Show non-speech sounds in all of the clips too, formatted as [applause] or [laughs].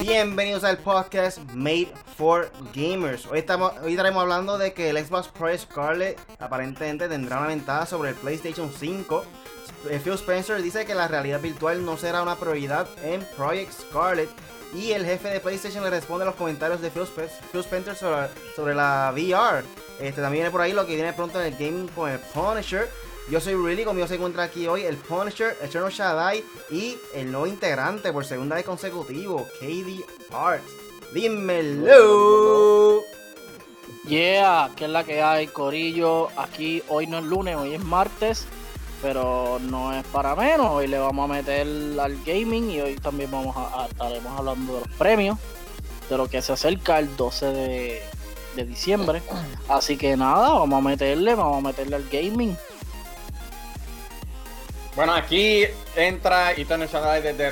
Bienvenidos al podcast Made for Gamers. Hoy, estamos, hoy estaremos hablando de que el Xbox Pro Scarlet aparentemente tendrá una ventaja sobre el PlayStation 5. Eh, Phil Spencer dice que la realidad virtual no será una prioridad en Project Scarlet. Y el jefe de PlayStation le responde a los comentarios de Phil, Spencer sobre, la VR. Este, también viene por ahí lo que viene pronto en el gaming con el Punisher. Yo soy Really, conmigo se encuentra aquí hoy el Punisher, Eternal Shaddai y el nuevo integrante por segunda vez consecutivo, KD Parts. Dímelo. Yeah, que es la que hay, Corillo. Aquí hoy no es lunes, hoy es martes, pero no es para menos. Hoy le vamos a meter al gaming y hoy también vamos a, estaremos hablando de los premios, de lo que se acerca el 12 de, de diciembre. [clears throat] Así que nada, vamos a meterle, vamos a meterle al gaming. Bueno, aquí entra Ethan Shaddai desde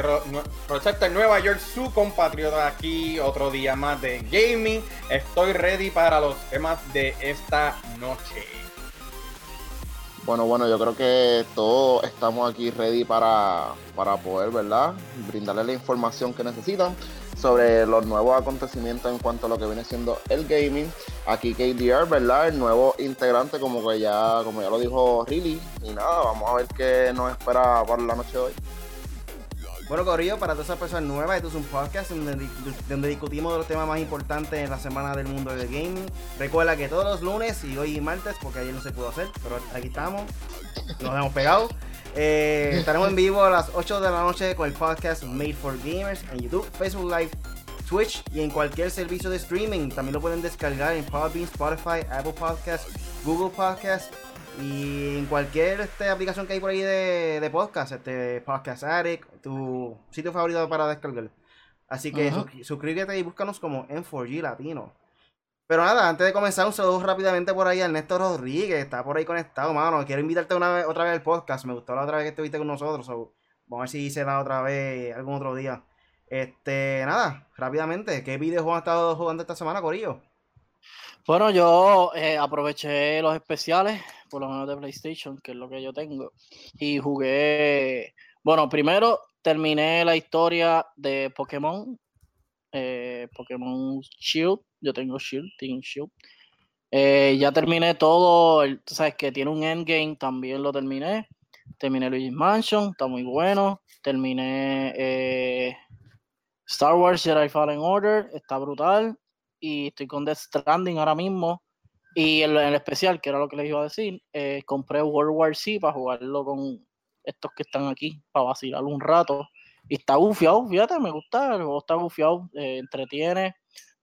Rochester, Nueva York, su compatriota aquí, otro día más de gaming. Estoy ready para los temas de esta noche. Bueno, bueno, yo creo que todos estamos aquí ready para, para poder, ¿verdad? Brindarle la información que necesitan sobre los nuevos acontecimientos en cuanto a lo que viene siendo el gaming. Aquí KDR, ¿verdad? El nuevo integrante, como que ya, como ya lo dijo Riley. Y nada, vamos a ver qué nos espera para la noche de hoy. Bueno, Corillo, para todas esas personas nuevas, esto es un podcast donde, discutimos los temas más importantes en la semana del mundo del gaming. Recuerda que todos los lunes y hoy martes, porque ayer no se pudo hacer, pero aquí estamos, nos hemos pegado. Eh, estaremos en vivo a las 8 de la noche con el podcast Made for Gamers en YouTube, Facebook Live, Twitch y en cualquier servicio de streaming. También lo pueden descargar en Podbean, Spotify, Apple Podcasts, Google Podcasts y en cualquier este, aplicación que hay por ahí de, podcast, este Podcast Addict, tu sitio favorito para descargar. Así que suscríbete y búscanos como M4G Latino. Pero nada, antes de comenzar, un saludo rápidamente por ahí a Ernesto Rodríguez, está por ahí conectado, mano. Quiero invitarte una vez, otra vez al podcast. Me gustó la otra vez que estuviste con nosotros. vamos a ver si se da otra vez algún otro día. Este, nada, rápidamente, ¿qué videojuegos has estado jugando esta semana, Corillo? Bueno, yo eh, aproveché los especiales, por lo menos de PlayStation, que es lo que yo tengo, y jugué. Bueno, primero terminé la historia de Pokémon, eh, Pokémon Shield yo tengo Shield, Team Shield. Eh, ya terminé todo, sabes que tiene un endgame, también lo terminé. Terminé Luigi's Mansion, está muy bueno. Terminé eh, Star Wars Jedi Fallen Order, está brutal. Y estoy con Death Stranding ahora mismo. Y en, el especial, que era lo que les iba a decir, eh, compré World War Z para jugarlo con estos que están aquí, para vacilar un rato. Y está bufiado, fíjate, me gusta, el juego está bufiado, entretiene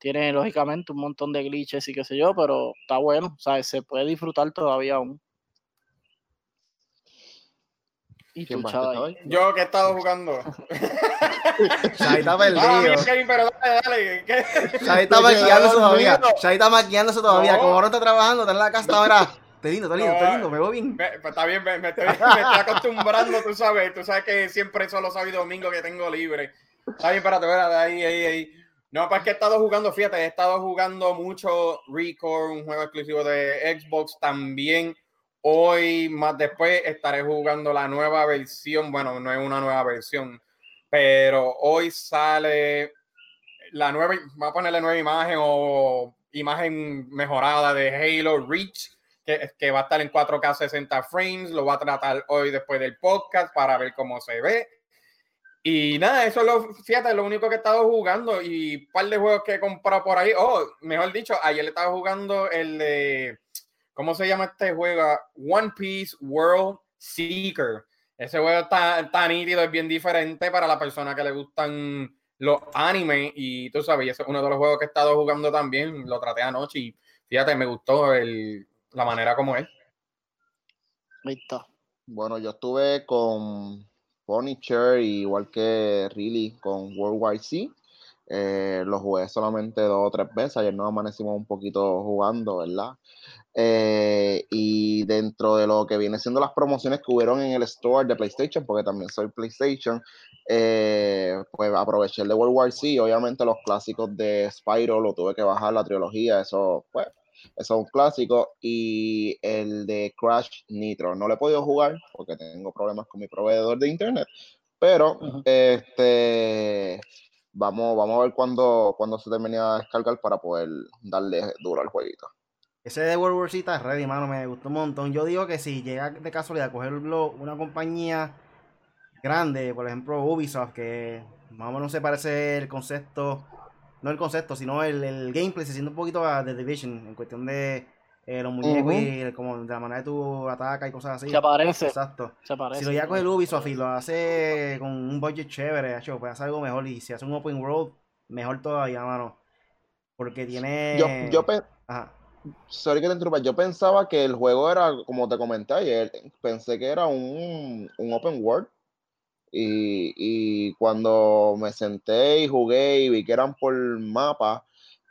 tiene lógicamente un montón de glitches y qué sé yo, pero está bueno, o sea, se puede disfrutar todavía aún. ¿Y tú, Chaval? Yo que he estado jugando. [laughs] [laughs] Shai está perdido. Ah, pero dale, dale. Shai está maquillándose todavía. Shai está maquillándose todavía. Como ahora está trabajando, está en la casa ahora. Te lindo, te lindo, te lindo, me voy bien. pues está bien, [laughs] me, estoy, acostumbrando, tú sabes. Tú sabes que siempre solo sábado y domingo que tengo libre. Está bien, espérate, espérate, ahí, ahí, ahí. No, pues que he estado jugando, fíjate, he estado jugando mucho Record, un juego exclusivo de Xbox también. Hoy, más después, estaré jugando la nueva versión. Bueno, no es una nueva versión, pero hoy sale la nueva, va a ponerle nueva imagen o imagen mejorada de Halo Reach, que, que va a estar en 4K 60 frames. Lo voy a tratar hoy después del podcast para ver cómo se ve. Y nada, eso es lo, fíjate, lo único que he estado jugando y un par de juegos que he comprado por ahí. Oh, mejor dicho, ayer estaba jugando el de, ¿cómo se llama este juego? One Piece World Seeker. Ese juego está tan nítido, es bien diferente para la persona que le gustan los animes y tú sabes, es uno de los juegos que he estado jugando también, lo traté anoche y fíjate, me gustó el, la manera como es. Listo. Bueno, yo estuve con Punisher, igual que Really con World War Z. Eh, lo jugué solamente dos o tres veces. Ayer nos amanecimos un poquito jugando, ¿verdad? Eh, y dentro de lo que viene siendo las promociones que hubieron en el store de PlayStation, porque también soy PlayStation, eh, pues aproveché el de World War Z. Obviamente los clásicos de Spyro lo tuve que bajar, la trilogía, eso, pues, eso es un clásico, y el de Crash Nitro. No lo he podido jugar porque tengo problemas con mi proveedor de internet, pero este vamos, vamos a ver cuándo, cuando se termine a descargar para poder darle duro al jueguito. Ese de World War Z está ready, mano, me gustó un montón. Yo digo que si llega de casualidad a cogerlo una compañía grande, por ejemplo Ubisoft, que más o menos se parece el concepto, no el concepto, sino el, el gameplay, se siente un poquito a The Division en cuestión de eh, los muñecos y como de la manera de tu ataca y cosas así. Se parece. Exacto. Se parece. Si lo llega con el Ubisoft y lo hace con un budget chévere, hecho, puede hacer algo mejor. Y si hace un open world, mejor todavía, mano. Porque tiene. Yo, yo, sorry que te interrumpa, yo pensaba que el juego era, como te comenté ayer, pensé que era un, un open world. Y, y, cuando me senté y jugué y vi que eran por mapa,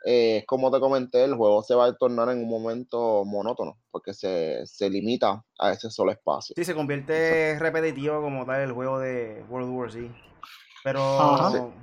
eh, como te comenté, el juego se va a tornar en un momento monótono, porque se, se limita a ese solo espacio. Sí, se convierte repetitivo como tal el juego de World War Z. Pero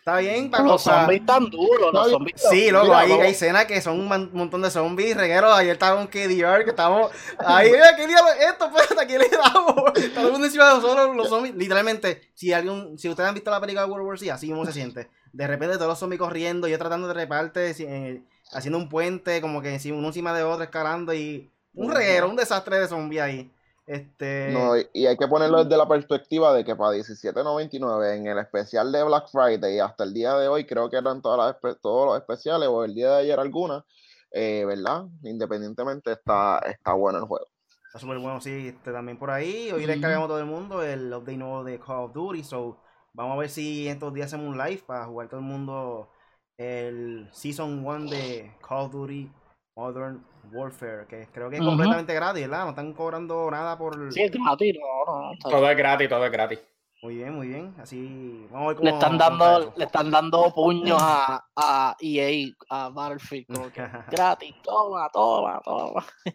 Está bien, para Los zombies tan duros, los zombies Sí, loco, hay, hay escenas que son un montón de zombies, regueros. Ayer estaba con KDR, que estamos ahí, mira, ¿qué diablo esto? Pues, aquí le damos. Todo el mundo encima de nosotros, los zombies. Literalmente, si alguien, si ustedes han visto la película de World War Z, así mismo se siente. De repente todos los zombies corriendo, yo tratando de reparte, eh, haciendo un puente, como que uno encima de otro, escalando y un reguero, un desastre de zombies ahí. Este... No, y hay que ponerlo desde la perspectiva de que para 17.99 en el especial de Black Friday hasta el día de hoy, creo que eran todas las, todos los especiales o el día de ayer algunas, eh, ¿verdad? Independientemente está, está bueno el juego. Está súper bueno, sí, este, también por ahí. Hoy descargamos todo el mundo el update nuevo de Call of Duty, so vamos a ver si estos días hacemos un live para jugar todo el mundo el Season 1 de Call of Duty Modern Warfare, que creo que es completamente gratis, ¿verdad? No están cobrando nada por. Sí, es gratis, no, no. Todo es gratis, todo es gratis. Muy bien, muy bien. Así, vamos a ver cómo. Le están dando, le están dando puños a, a EA, a Battlefield, [laughs] gratis, toma, toma, toma. [laughs]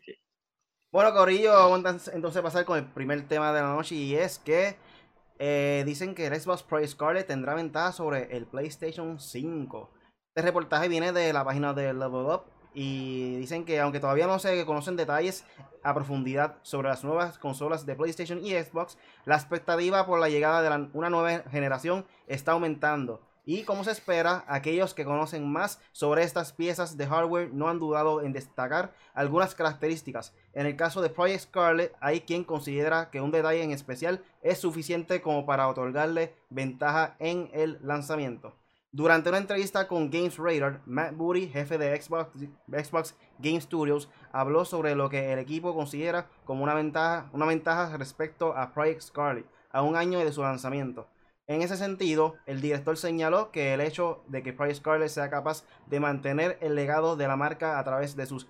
Bueno, Corillo, vamos entonces a pasar con el primer tema de la noche y es que eh, dicen que el Xbox Pro Scarlet tendrá ventaja sobre el PlayStation 5. Este reportaje viene de la página de Level Up y dicen que aunque todavía no se conocen detalles a profundidad sobre las nuevas consolas de PlayStation y Xbox, la expectativa por la llegada de una nueva generación está aumentando. Y como se espera, aquellos que conocen más sobre estas piezas de hardware no han dudado en destacar algunas características. En el caso de Project Scarlet, hay quien considera que un detalle en especial es suficiente como para otorgarle ventaja en el lanzamiento. Durante una entrevista con Games Radar, Matt Booty, jefe de Xbox, Game Studios, habló sobre lo que el equipo considera como una ventaja, una ventaja respecto a Project Scarlet, a un año de su lanzamiento. En ese sentido, el director señaló que el hecho de que Project Scarlet sea capaz de mantener el legado de la marca a través de su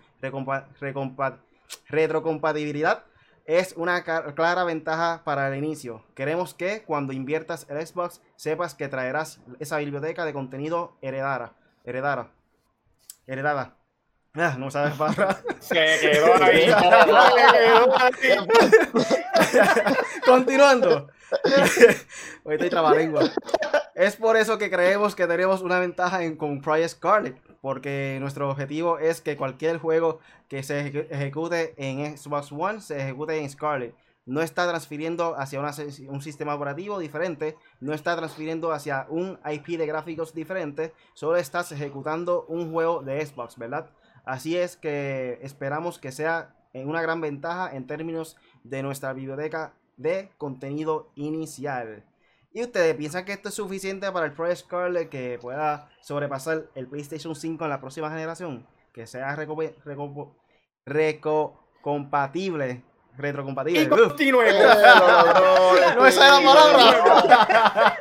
retrocompatibilidad es una clara ventaja para el inicio. Queremos que cuando inviertas el Xbox sepas que traerás esa biblioteca de contenido heredada. Heredada. Heredada. Ah, no sabes para. Se quedó ahí. [laughs] [laughs] Continuando. [laughs] Hoy estoy trabalengua. Es por eso que creemos que tenemos una ventaja en, con Project Scarlet porque nuestro objetivo es que cualquier juego que se ejecute en Xbox One se ejecute en Scarlet. No está transfiriendo hacia un sistema operativo diferente, no está transfiriendo hacia un IP de gráficos diferente, solo estás ejecutando un juego de Xbox, ¿verdad? Así es que esperamos que sea una gran ventaja en términos de nuestra biblioteca de contenido inicial. ¿Y ustedes piensan que esto es suficiente para el Pro Scarlet que pueda sobrepasar el PlayStation 5 en la próxima generación? Que sea recompatible. Retrocompatible. Y continúe. [laughs] no, esa es la palabra.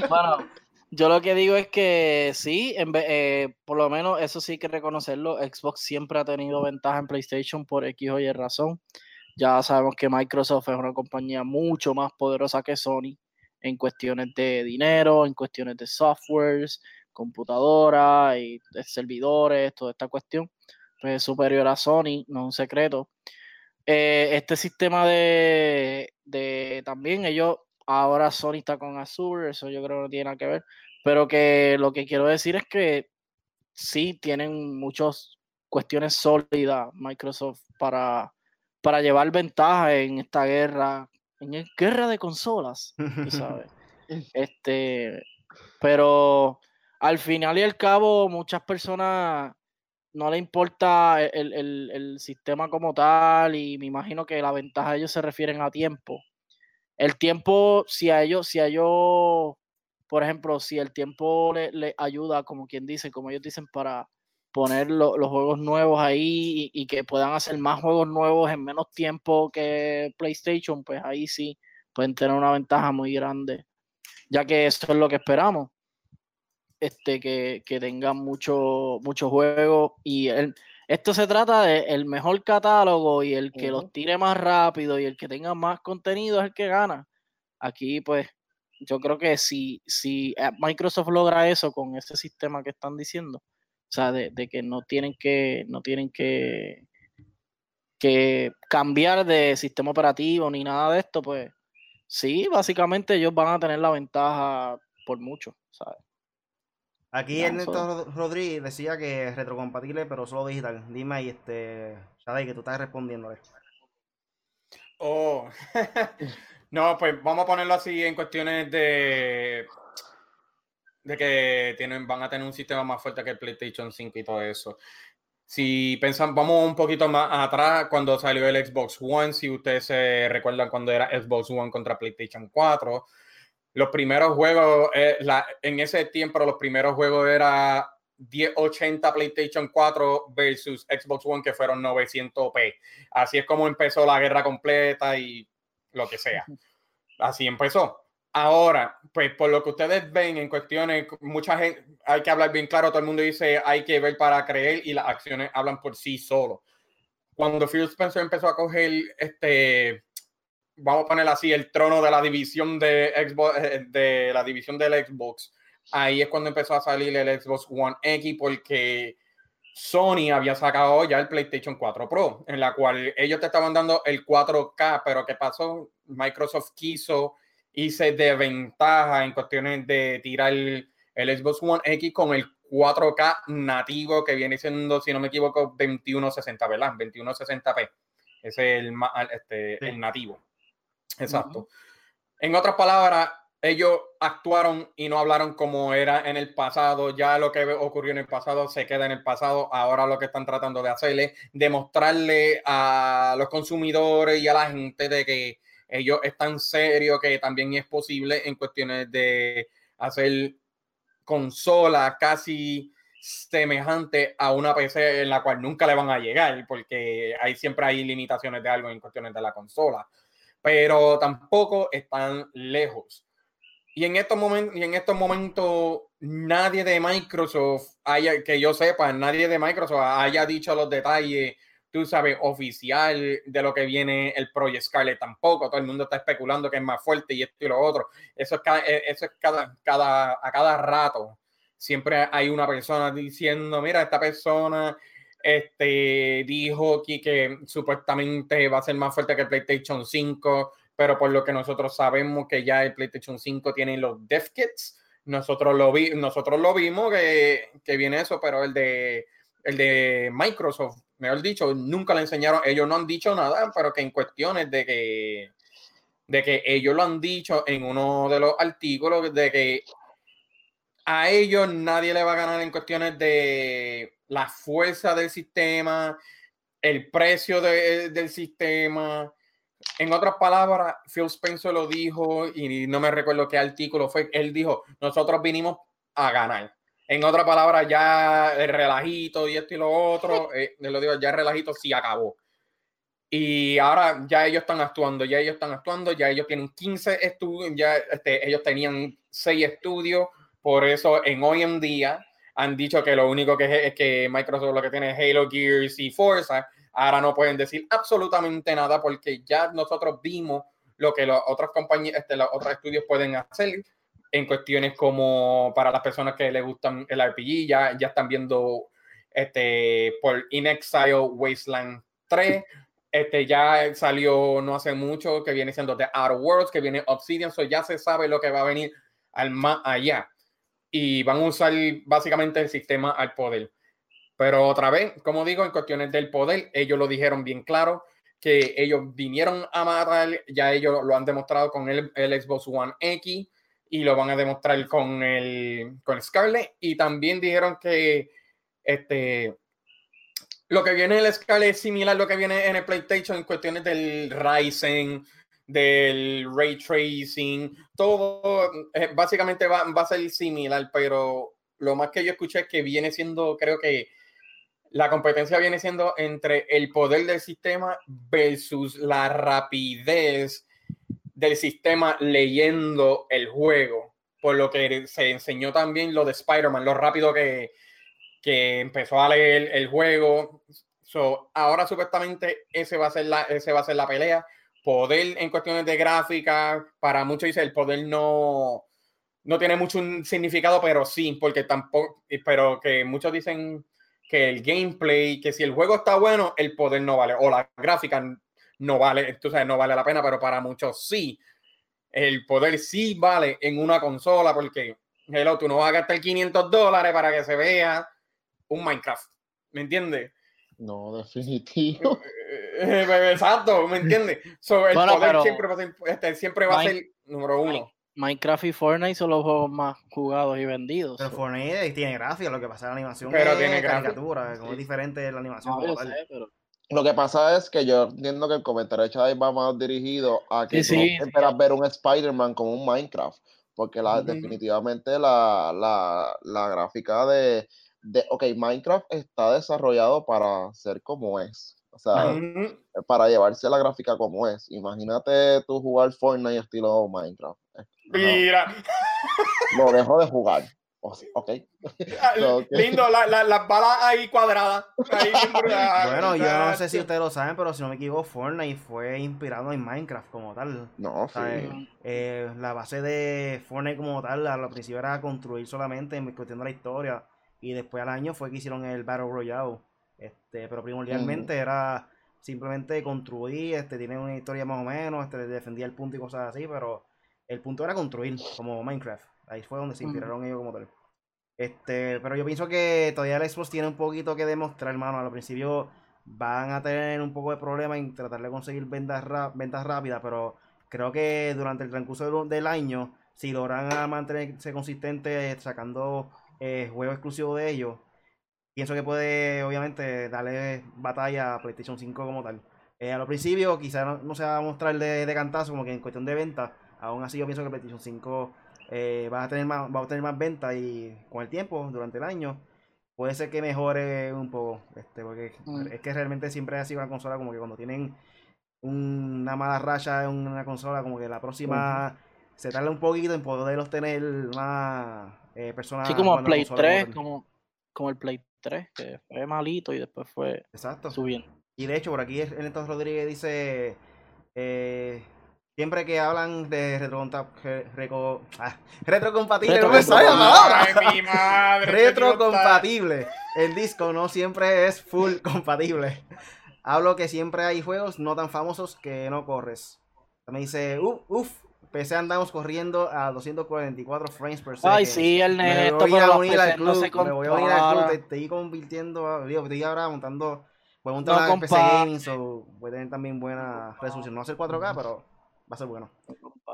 [laughs] bueno, yo lo que digo es que sí, eh, por lo menos eso sí hay que reconocerlo. Xbox siempre ha tenido ventaja en PlayStation por X o Y razón. Ya sabemos que Microsoft es una compañía mucho más poderosa que Sony en cuestiones de dinero, en cuestiones de softwares, computadoras y servidores, toda esta cuestión. Pues es superior a Sony, no es un secreto. Eh, este sistema de, de, también ellos, ahora Sony está con Azure, eso yo creo que no tiene nada que ver, pero que lo que quiero decir es que sí tienen muchas cuestiones sólidas Microsoft para, para llevar ventaja en esta guerra, en la guerra de consolas, ¿sabes? [laughs] este, pero al final y al cabo, muchas personas no le importa el, el, sistema como tal y me imagino que la ventaja de ellos se refieren a tiempo. El tiempo, si a ellos, si a ellos, por ejemplo, si el tiempo le, ayuda, como quien dice, como ellos dicen, para poner los juegos nuevos ahí y, que puedan hacer más juegos nuevos en menos tiempo que PlayStation, pues ahí sí pueden tener una ventaja muy grande, ya que eso es lo que esperamos este, que, que tengan mucho, mucho juego. Y el, esto se trata de el mejor catálogo y el que los tire más rápido y el que tenga más contenido es el que gana. Aquí, pues, yo creo que si, si eh, Microsoft logra eso con ese sistema que están diciendo, o sea, de, de que no tienen que, no tienen que, que cambiar de sistema operativo ni nada de esto, pues sí, básicamente ellos van a tener la ventaja por mucho, ¿sabes? Aquí Ernesto Rodríguez decía que es retrocompatible, pero solo digital. Dime ahí, este, Shadai, que tú estás respondiendo esto. Oh, [laughs] no, pues vamos a ponerlo así en cuestiones de de que tienen, van a tener un sistema más fuerte que el PlayStation 5 y todo eso. Si pensan, vamos un poquito más atrás, cuando salió el Xbox One, si ustedes se recuerdan cuando era Xbox One contra PlayStation 4, los primeros juegos, eh, en ese tiempo los primeros juegos era 1080 PlayStation 4 versus Xbox One que fueron 900p. Así es como empezó la guerra completa y lo que sea. Así empezó. Ahora, pues por lo que ustedes ven en cuestiones, mucha gente, hay que hablar bien claro, todo el mundo dice hay que ver para creer y las acciones hablan por sí solo. Cuando Phil Spencer empezó a coger este vamos a poner así, el trono de la división de Xbox, eh, de la división del Xbox, ahí es cuando empezó a salir el Xbox One X porque Sony había sacado ya el PlayStation 4 Pro, en la cual ellos te estaban dando el 4K, pero ¿qué pasó? Microsoft quiso irse de ventaja en cuestiones de tirar el, Xbox One X con el 4K nativo que viene siendo, si no me equivoco, 2160, ¿verdad? 2160p. Ese es el, este, el nativo. Exacto. En otras palabras, ellos actuaron y no hablaron como era en el pasado. Ya lo que ocurrió en el pasado se queda en el pasado. Ahora lo que están tratando de hacer es demostrarle a los consumidores y a la gente de que ellos están serios, que también es posible en cuestiones de hacer consola casi semejante a una PC en la cual nunca le van a llegar, porque hay siempre hay limitaciones de algo en cuestiones de la consola pero tampoco están lejos. Y en estos momentos, y en estos momentos nadie de Microsoft haya, que yo sepa, nadie de Microsoft haya dicho los detalles, tú sabes, oficial de lo que viene el Project Scarlet tampoco. Todo el mundo está especulando que es más fuerte y esto y lo otro. Eso es cada, e, eso es cada, cada, a cada rato. Siempre hay una persona diciendo, mira, esta persona este, dijo que, que supuestamente va a ser más fuerte que el PlayStation 5, pero por lo que nosotros sabemos que ya el PlayStation 5 tiene los dev kits, nosotros lo, vi, nosotros lo vimos que, que, viene eso, pero el de, el de Microsoft, mejor dicho, nunca le enseñaron, ellos no han dicho nada, pero que en cuestiones de que, de que ellos lo han dicho en uno de los artículos, de que a ellos nadie le va a ganar en cuestiones de la fuerza del sistema, el precio del sistema. En otras palabras, Phil Spencer lo dijo y no me recuerdo qué artículo fue. Él dijo, nosotros vinimos a ganar. En otras palabras, ya el relajito y esto y lo otro, [laughs] eh, lo digo, ya el relajito sí acabó. Y ahora ya ellos están actuando, ya ellos están actuando, ya ellos tienen 15 estudios, ya este, ellos tenían 6 estudios, por eso en hoy en día han dicho que lo único que es, que Microsoft lo que tiene es Halo Gears y Forza. Ahora no pueden decir absolutamente nada porque ya nosotros vimos lo que las otras compañías, este, los otros estudios pueden hacer en cuestiones como para las personas que les gustan el RPG, ya, ya están viendo este, por In Exile Wasteland 3. Este ya salió no hace mucho, que viene siendo The Outer Worlds, que viene Obsidian, so ya se sabe lo que va a venir al más allá. y van a usar básicamente el sistema al poder. Pero otra vez, como digo, en cuestiones del poder, ellos lo dijeron bien claro, que ellos vinieron a matar, ya ellos lo han demostrado con el, el Xbox One X y lo van a demostrar con el, con Scarlet. Y también dijeron que este, lo que viene en el Scarlet es similar a lo que viene en el PlayStation en cuestiones del Ryzen, del ray tracing, todo eh, básicamente va, va, a ser similar, pero lo más que yo escuché es que viene siendo, creo que la competencia viene siendo entre el poder del sistema versus la rapidez del sistema leyendo el juego. Por lo que se enseñó también lo de Spider-Man, lo rápido que, que empezó a leer el juego. So, ahora supuestamente ese va, a ser la, ese va a ser la pelea. Poder en cuestiones de gráfica, para muchos dice el poder no, no tiene mucho significado, pero sí, porque tampoco, pero que muchos dicen que el gameplay, que si el juego está bueno, el poder no vale, o la gráfica no vale, tú sabes, no vale la pena, pero para muchos sí. El poder sí vale en una consola, porque, hello, tú no vas a gastar 500 dólares para que se vea un Minecraft, ¿me entiendes? No, definitivo. Eh, eh, exacto, ¿me entiendes? So, el poder siempre va a ser, este, siempre va a ser número uno. Minecraft y Fortnite son los juegos más jugados y vendidos. Pero Fortnite tiene gráfica, lo que pasa en la animación pero es tiene caricatura, como es diferente la animación. No, sé, pero... Lo que pasa es que yo entiendo que el comentario de Chávez va más dirigido a que sí, sí, esperas ver un Spider-Man como un Minecraft, porque la, definitivamente la, la, la gráfica de, de, ok, Minecraft está desarrollado para ser como es. O sea, para llevarse la gráfica como es. Imagínate tú jugar Fortnite estilo Minecraft. Mira. Lo dejo de jugar. [laughs] Ok. Lindo, las la, la balas ahí cuadradas. [laughs] bueno, yo no sé si ustedes lo saben, pero si no me equivoco, Fortnite fue inspirado en Minecraft como tal. No, sí. Eh, la base de Fortnite como tal, al principio era construir solamente en cuestión de la historia. Y después al año fue que hicieron el Battle Royale. Este, pero primordialmente era simplemente construir, este, tiene una historia más o menos, este, defendía el punto y cosas así, pero el punto era construir, como Minecraft. Ahí fue donde se inspiraron ellos como tal. Este, pero yo pienso que todavía el Xbox tiene un poquito que demostrar, hermano. Al principio van a tener un poco de problema en tratar de conseguir ventas, ventas rápidas, pero creo que durante el transcurso del año, si logran mantenerse consistentes sacando eh, juegos exclusivos de ellos, pienso que puede, obviamente, darle batalla a PlayStation 5 como tal. Eh, a lo principio, quizás no, se va a mostrar de, de, cantazo, como que en cuestión de venta. Aún así, yo pienso que PlayStation 5 eh, va, a tener más, va a tener más venta y con el tiempo, durante el año, puede ser que mejore un poco. Este, porque mm. es que realmente siempre ha sido una consola como que cuando tienen una mala racha en una consola, como que la próxima se tarda un poquito en poderlos tener más eh, personas. Sí, como Play 3, como, como el Play 3, que fue malito y después fue Exacto. subiendo. Y de hecho, por aquí Ernesto Rodríguez dice: eh, Siempre que hablan de retro, ah, retrocompatible, retro no me sale la Retrocompatible. El disco no siempre es full compatible. Hablo que siempre hay juegos no tan famosos que no corres. Me dice, uff, uff, PC andamos corriendo a 244 frames per second. Ay, sí, el neto, me voy a unir al club, me voy a unir al club, te estoy convirtiendo, digo, estoy ahora montando, voy a montar no, PC Gaming, so voy a tener también buena resolución. No va a ser 4K, pero va a ser bueno.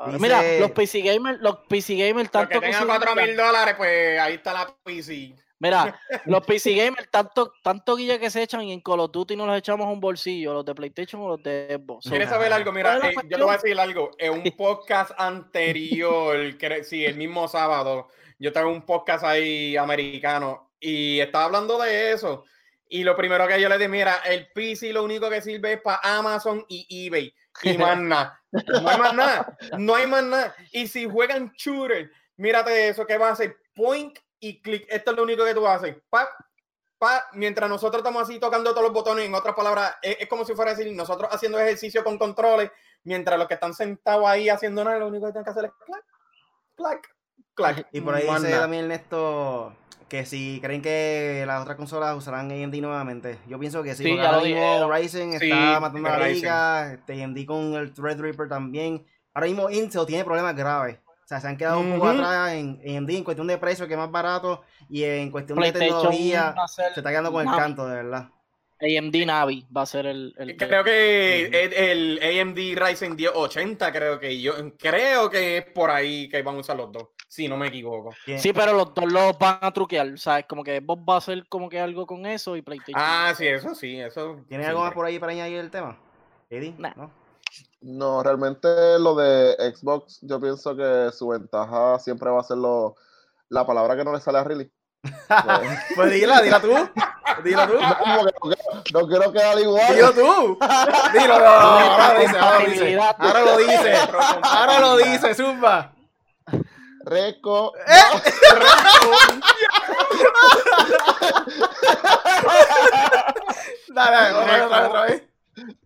Dice... Mira, los PC Gamers, los PC Gamers tanto que tengan 4 mil dólares, pues ahí está la PC. Mira, [laughs] los PC Gamers, tanto, tanto guilla que se echan y en Call of Duty nos los echamos un bolsillo, los de PlayStation o los de Xbox. ¿Quieres saber algo? Mira, eh, yo te voy a decir algo. En un podcast anterior, que, sí, el mismo sábado, yo tengo un podcast ahí americano y estaba hablando de eso. Y lo primero que yo le dije, mira, el PC lo único que sirve es para Amazon y eBay. Y [laughs] más nada. No hay más nada. No hay más nada. Y si juegan shooter, mírate eso que va a hacer point y click. Esto es lo único que tú haces. Pa, pa, mientras nosotros estamos así tocando todos los botones, en otras palabras, es, como si fuera decir, nosotros haciendo ejercicio con controles, mientras los que están sentados ahí haciendo nada, lo único que tienen que hacer es clac, clac, clac. Y por ahí dice también Ernesto que si creen que las otras consolas usarán AMD nuevamente. Yo pienso que sí, sí ahora mismo Ryzen está matando a la liga, este, AMD con el Threadripper también. Ahora mismo Intel tiene problemas graves. O sea, se han quedado un poco atrás en, en AMD en cuestión de precio, que es más barato, y en cuestión de tecnología, se está quedando con el Navi. canto, de verdad. AMD Navi va a ser el. el- Creo que el, el AMD Ryzen 10 80, creo que yo creo que es por ahí que van a usar los dos, si no me equivoco. Sí, pero los dos los van a truquear, ¿sabes? Como que Xbox va a hacer como que algo con eso y PlayStation. Ah, sí, eso sí, eso. ¿Tienes algo más por ahí para añadir el tema? Eddie, Nah. ¿no? No, realmente lo de Xbox, yo pienso que su ventaja siempre va a ser lo, la palabra que no le sale a Riley. Pues, Pues dila, dila tú. Dila tú. no, quiero- no quiero quedar igual. Dilo tú. Dilo, no, no, ahora lo dice, ahora lo dice. Ahora lo dice. Ahora lo dice, Zumba. Reco. [laughs] Dale, dale, otra vez, otra vez.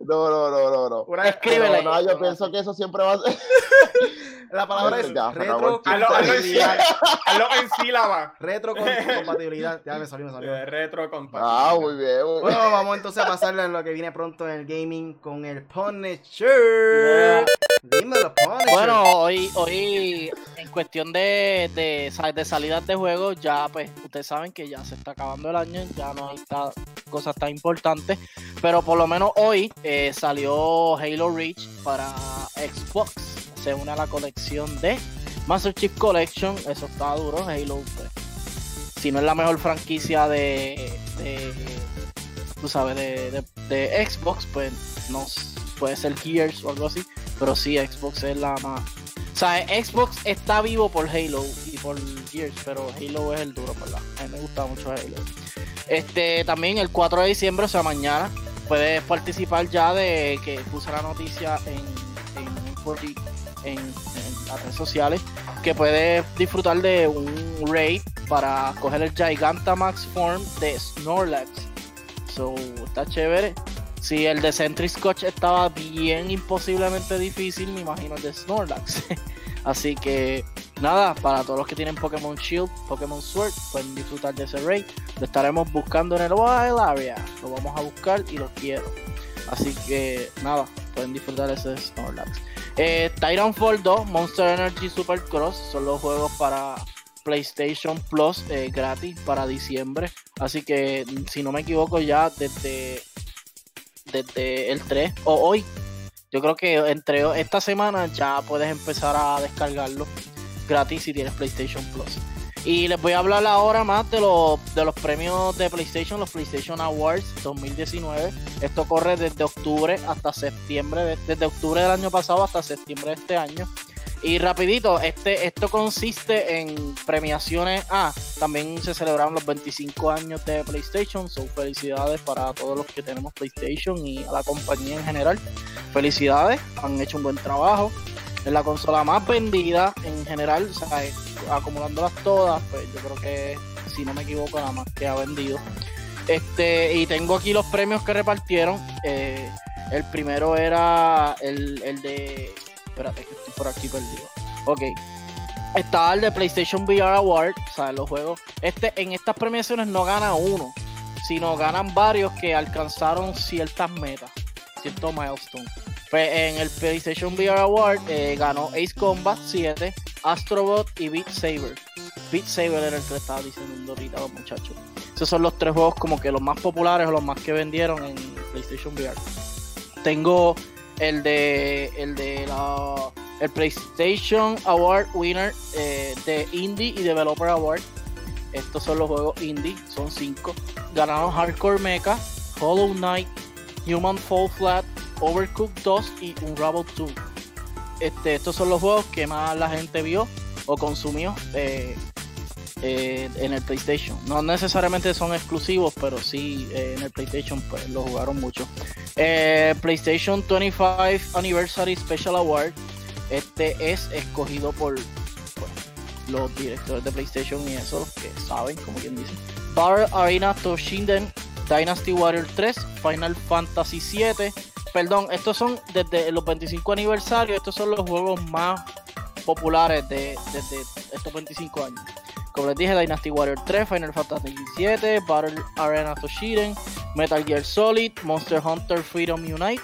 No, no, no, no, no. Una- Escríbele. Pero, no, yo pienso que eso siempre va a ser. [laughs] La palabra es hazlo en retrocompatibilidad. sílaba. Hazlo en sílaba. Retrocompatibilidad. Ya me salió, me salió. Eh, Retro Ah, muy bien. muy bien. Bueno, vamos entonces a pasarle a lo que viene pronto en el gaming con el Punisher. Dímelo, Punisher. Bueno, hoy, hoy en cuestión de, de, de salidas de juego, ya pues ustedes saben que ya se está acabando el año, ya no hay ta- cosas tan importantes, pero por lo menos hoy eh, salió Halo Reach para Xbox, se une a la colección de Master Chief Collection, eso está duro, Halo pues, si no es la mejor franquicia de, de tú sabes, de, de- de Xbox, pues no puede ser Gears o algo así, pero sí, Xbox es la más. O sea, Xbox está vivo por Halo y por Gears, pero Halo es el duro, ¿verdad? A mí me gusta mucho Halo. Este, también el 4 de diciembre, o sea, mañana, puedes participar ya de que puse la noticia en, en, en- en las redes sociales, que puedes disfrutar de un raid para coger el Gigantamax Form de Snorlax. So, está chévere. Si el de Sentry Scotch estaba bien imposiblemente difícil, me imagino el de Snorlax. [laughs] Así que nada, para todos los que tienen Pokémon Shield, Pokémon Sword, pueden disfrutar de ese raid. Lo estaremos buscando en el Wild Area. Lo vamos a buscar y lo quiero. Así que nada, pueden disfrutar de ese Snorlax. Eh, Titanfall 2, Monster Energy Supercross son los juegos para PlayStation Plus eh, gratis para diciembre. Así que si no me equivoco ya desde desde el 3 o hoy. Yo creo que entre esta semana ya puedes empezar a descargarlo gratis si tienes PlayStation Plus. Y les voy a hablar ahora más de los, de los premios de PlayStation, los PlayStation Awards 2019. Esto corre desde octubre hasta septiembre, de- desde octubre del año pasado hasta septiembre de este año. Y rapidito, este, esto consiste en premiaciones. Ah, también se celebraron los 25 años de PlayStation. Son felicidades para todos los que tenemos PlayStation y a la compañía en general. Felicidades, han hecho un buen trabajo. Es la consola más vendida en general, o sea, acumulándolas todas, pues yo creo que, si no me equivoco, nada más que ha vendido. Este, y tengo aquí los premios que repartieron. Eh, el primero era el, el de. Espérate, que estoy por aquí perdido. Ok. Está el de PlayStation VR Award, o sea, los juegos. Este, en estas premiaciones no gana uno, sino ganan varios que alcanzaron ciertas metas, ciertos milestones. Pues en el PlayStation VR Award eh, ganó Ace Combat 7, Astrobot y Beat Saber. Beat Saber era el que le estaba diciendo ahorita a los muchachos. Esos son los tres juegos como que los más populares o los más que vendieron en PlayStation VR. Tengo el de el de la el PlayStation Award winner eh, de Indie y Developer Award. Estos son los juegos indie, son cinco. Ganaron Hardcore Mecha, Hollow Knight, Human Fall Flat, Overcooked 2 y Unravel 2. Este, estos son los juegos que más la gente vio o consumió eh, eh, en el PlayStation. No necesariamente son exclusivos, pero sí eh, en el PlayStation pues lo jugaron mucho. Eh, PlayStation 25 Anniversary Special Award. Este es escogido por pues, los directores de PlayStation y eso, que saben, como quien dice. Battle Arena Toshinden Dynasty Warrior 3, Final Fantasy 7. Perdón, estos son desde los 25 aniversarios, estos son los juegos más populares de, desde estos 25 años. Como les dije, Dynasty Warrior 3, Final Fantasy 7, Battle Arena Toshinden, Metal Gear Solid, Monster Hunter Freedom Unite,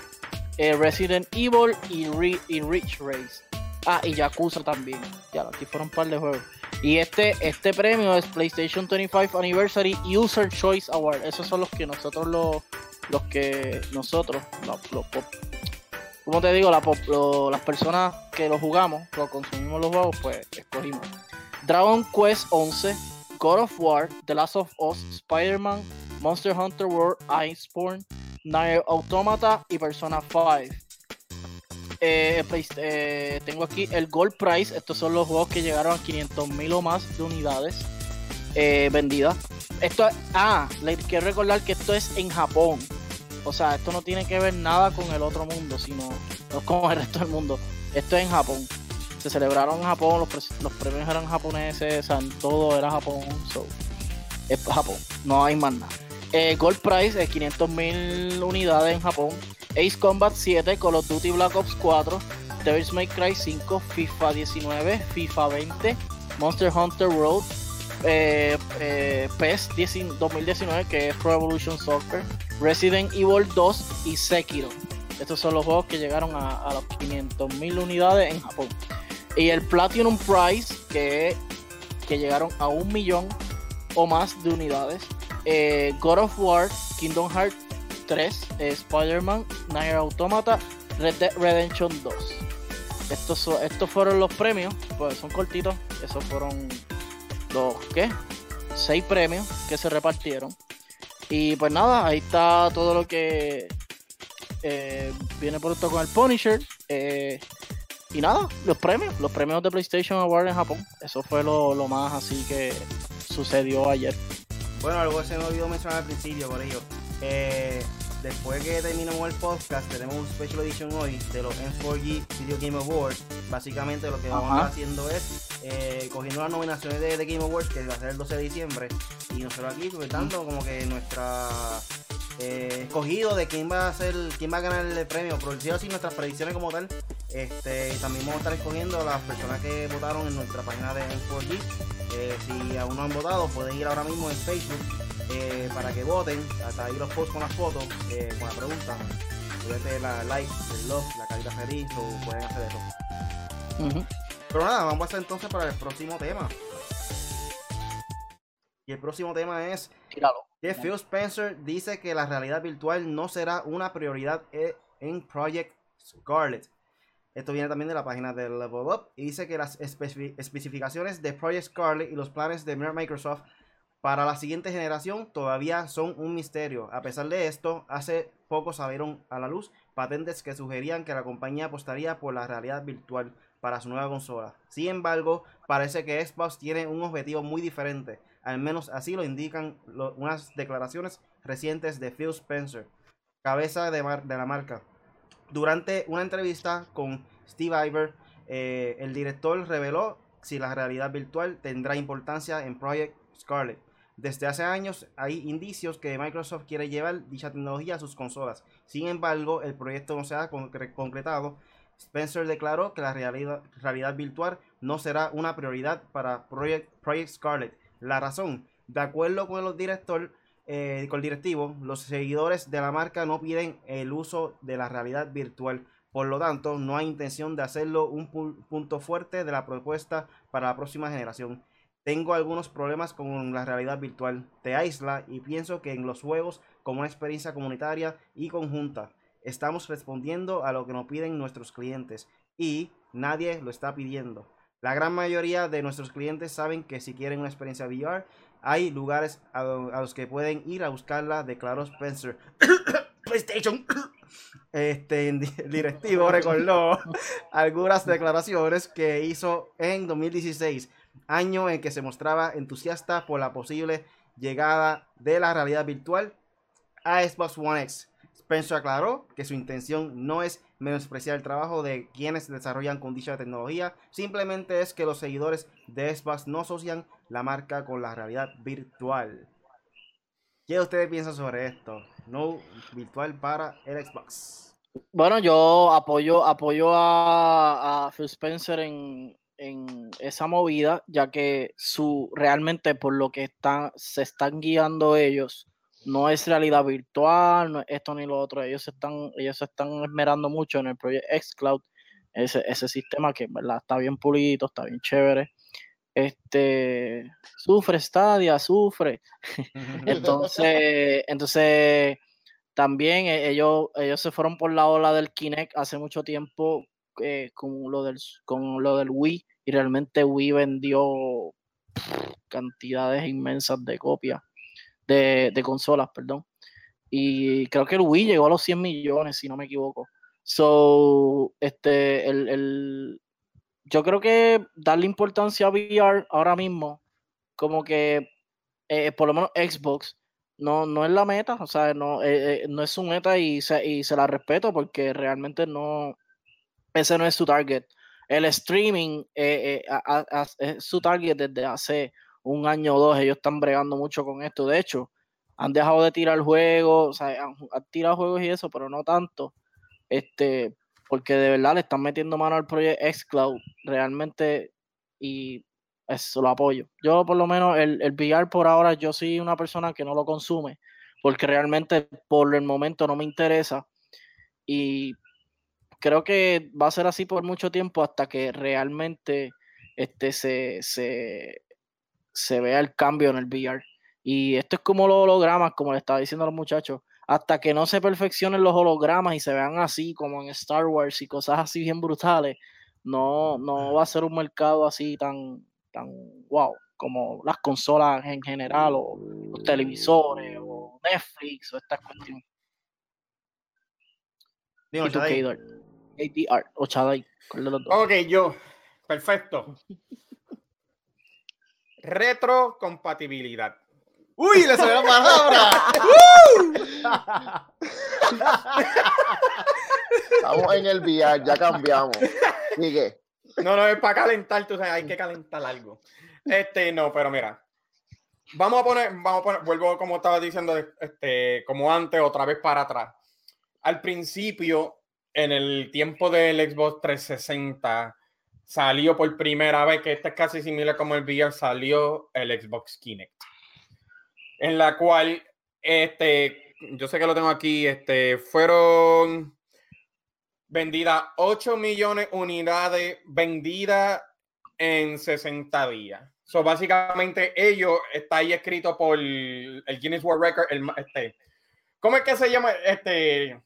eh, Resident Evil y, Re- y Race. Ah, y Yakuza también. Ya, aquí fueron un par de juegos. Y este, este premio es PlayStation 25 Anniversary User Choice Award. Esos son los que nosotros los, los que nosotros, los, los como te digo, la, las personas que lo jugamos, lo consumimos los juegos, pues escogimos. Dragon Quest 11, God of War, The Last of Us, Spider-Man, Monster Hunter World, Iceborne, Nier Automata y Persona 5. Eh, eh, tengo aquí el Gold Price. Estos son los juegos que llegaron a 500 mil o más de unidades eh, vendidas. Esto, ah, les quiero recordar que esto es en Japón. O sea, esto no tiene que ver nada con el otro mundo, sino no con el resto del mundo. Esto es en Japón. Se celebraron en Japón, los, premios eran japoneses, o sea, todo era Japón. So, es Japón, no hay más nada. Gold Price es 500 mil unidades en Japón. Ace Combat 7, Call of Duty Black Ops 4, Devil's May Cry 5, FIFA 19, FIFA 20, Monster Hunter World, eh, eh, PES 2019 que es Pro Evolution Soccer, Resident Evil 2 y Sekiro. Estos son los juegos que llegaron a, a los 500.000 unidades en Japón. Y el Platinum Prize que, que llegaron a un millón o más de unidades. Eh, God of War, Kingdom Hearts 3, Spider-Man, Nier Automata, Red Redemption 2. Estos, estos fueron los premios, pues son cortitos. Esos fueron los, ¿qué? Seis premios que se repartieron. Y pues nada, ahí está todo lo que eh, viene por esto con el Punisher. Eh, y nada, los premios, los premios de PlayStation Award en Japón. Eso fue lo, más así que sucedió ayer. Bueno, algo se me olvidó mencionar al principio, por ello. Eh, después que terminamos el podcast, tenemos un special edition hoy de los M4G Video Game Awards. Básicamente lo que vamos a estar haciendo es eh, cogiendo las nominaciones de, Game Awards, que va a ser el 12 de diciembre, y nosotros aquí comentando como que nuestra eh, escogido de quién va a ser, quién va a ganar el premio, por decirlo así, nuestras predicciones como tal. Este, también vamos a estar escogiendo las personas que votaron en nuestra página de M4G. Eh, si aún no han votado, pueden ir ahora mismo en Facebook eh, para que voten. Hasta ahí los posts con las fotos, con la pregunta. Pueden la like, el love, la carita feliz o pueden hacer eso. Pero nada, vamos a hacer entonces para el próximo tema. Y el próximo tema es que Phil Spencer dice que la realidad virtual no será una prioridad e, en Project Scarlet. Esto viene también de la página de Level Up y dice que las especificaciones de Project Scarlet y los planes de Microsoft para la siguiente generación todavía son un misterio. A pesar de esto, hace poco salieron a la luz patentes que sugerían que la compañía apostaría por la realidad virtual para su nueva consola. Sin embargo, parece que Xbox tiene un objetivo muy diferente. Al menos así lo indican unas declaraciones recientes de Phil Spencer, cabeza de, la marca. Durante una entrevista con Steve Iver, eh, el director reveló si la realidad virtual tendrá importancia en Project Scarlet. Desde hace años hay indicios que Microsoft quiere llevar dicha tecnología a sus consolas. Sin embargo, el proyecto no se ha concretado. Spencer declaró que la realidad, virtual no será una prioridad para Project, Scarlet. La razón, de acuerdo con el director, eh, con el directivo, los seguidores de la marca no piden el uso de la realidad virtual. Por lo tanto, no hay intención de hacerlo un punto fuerte de la propuesta para la próxima generación. Tengo algunos problemas con la realidad virtual. Te aísla y pienso que en los juegos, como una experiencia comunitaria y conjunta, estamos respondiendo a lo que nos piden nuestros clientes y nadie lo está pidiendo. La gran mayoría de nuestros clientes saben que si quieren una experiencia VR, hay lugares a, los que pueden ir a buscarla, declaró Spencer. [coughs] PlayStation. [coughs] Este directivo recordó [laughs] algunas declaraciones que hizo en 2016 año en que se mostraba entusiasta por la posible llegada de la realidad virtual a Xbox One X. Spencer aclaró que su intención no es menospreciar el trabajo de quienes desarrollan con dicha tecnología, simplemente es que los seguidores de Xbox no asocian la marca con la realidad virtual. ¿Qué ustedes piensan sobre esto? No virtual para el Xbox. Bueno, yo apoyo, apoyo a, Phil Spencer en, en esa movida, ya que su realmente por lo que están, se están guiando ellos, no es realidad virtual, no es esto ni lo otro. Ellos están, ellos se están esmerando mucho en el proyecto xCloud, ese, ese sistema que ¿verdad? está bien pulido, está bien chévere. Este sufre Stadia, sufre. [laughs] entonces, entonces también e, ellos, ellos se fueron por la ola del Kinect hace mucho tiempo eh, con, lo del, con lo del Wii y realmente Wii vendió cantidades inmensas de copias de, consolas, perdón. Y creo que el Wii llegó a los 100 millones, si no me equivoco. So, este, el, el, yo creo que darle importancia a VR ahora mismo, como que eh, por lo menos Xbox, no, no es la meta, o sea, no, eh, eh, no es su meta y se, y se la respeto porque realmente no, ese no es su target. El streaming es su target desde hace un año o dos, ellos están bregando mucho con esto. De hecho, han dejado de tirar juegos, o sea, han, tirado juegos y eso, pero no tanto. Este, porque de verdad le están metiendo mano al proyecto xCloud realmente y eso lo apoyo. Yo por lo menos el, el VR por ahora yo soy una persona que no lo consume porque realmente por el momento no me interesa y creo que va a ser así por mucho tiempo hasta que realmente este se, se, se vea el cambio en el VR. Y esto es como los hologramas, como le estaba diciendo a los muchachos. Hasta que no se perfeccionen los hologramas y se vean así, como en Star Wars y cosas así bien brutales, no, no va a ser un mercado así tan, tan wow, como las consolas en general, o los televisores, o Netflix, o estas cuestiones. Digo, ADR, o Chadai, Ok, yo. Perfecto. [laughs] Retrocompatibilidad. ¡Uy! ¡Le salió la palabra! Estamos en el VR, ya cambiamos. Sigue. No, no, es para calentar, tú sabes, hay que calentar algo. Este, no, pero mira. Vamos a poner, vamos a poner, vuelvo como estaba diciendo, este, como antes, otra vez para atrás. Al principio, en el tiempo del Xbox 360, salió por primera vez, que este es casi similar como el VR, salió el Xbox Kinect. En la cual, este, yo sé que lo tengo aquí, este, fueron vendidas 8 millones de unidades vendidas en 60 días. So, básicamente, ellos está ahí escrito por el Guinness World Record, el, este, ¿cómo es que se llama? Este,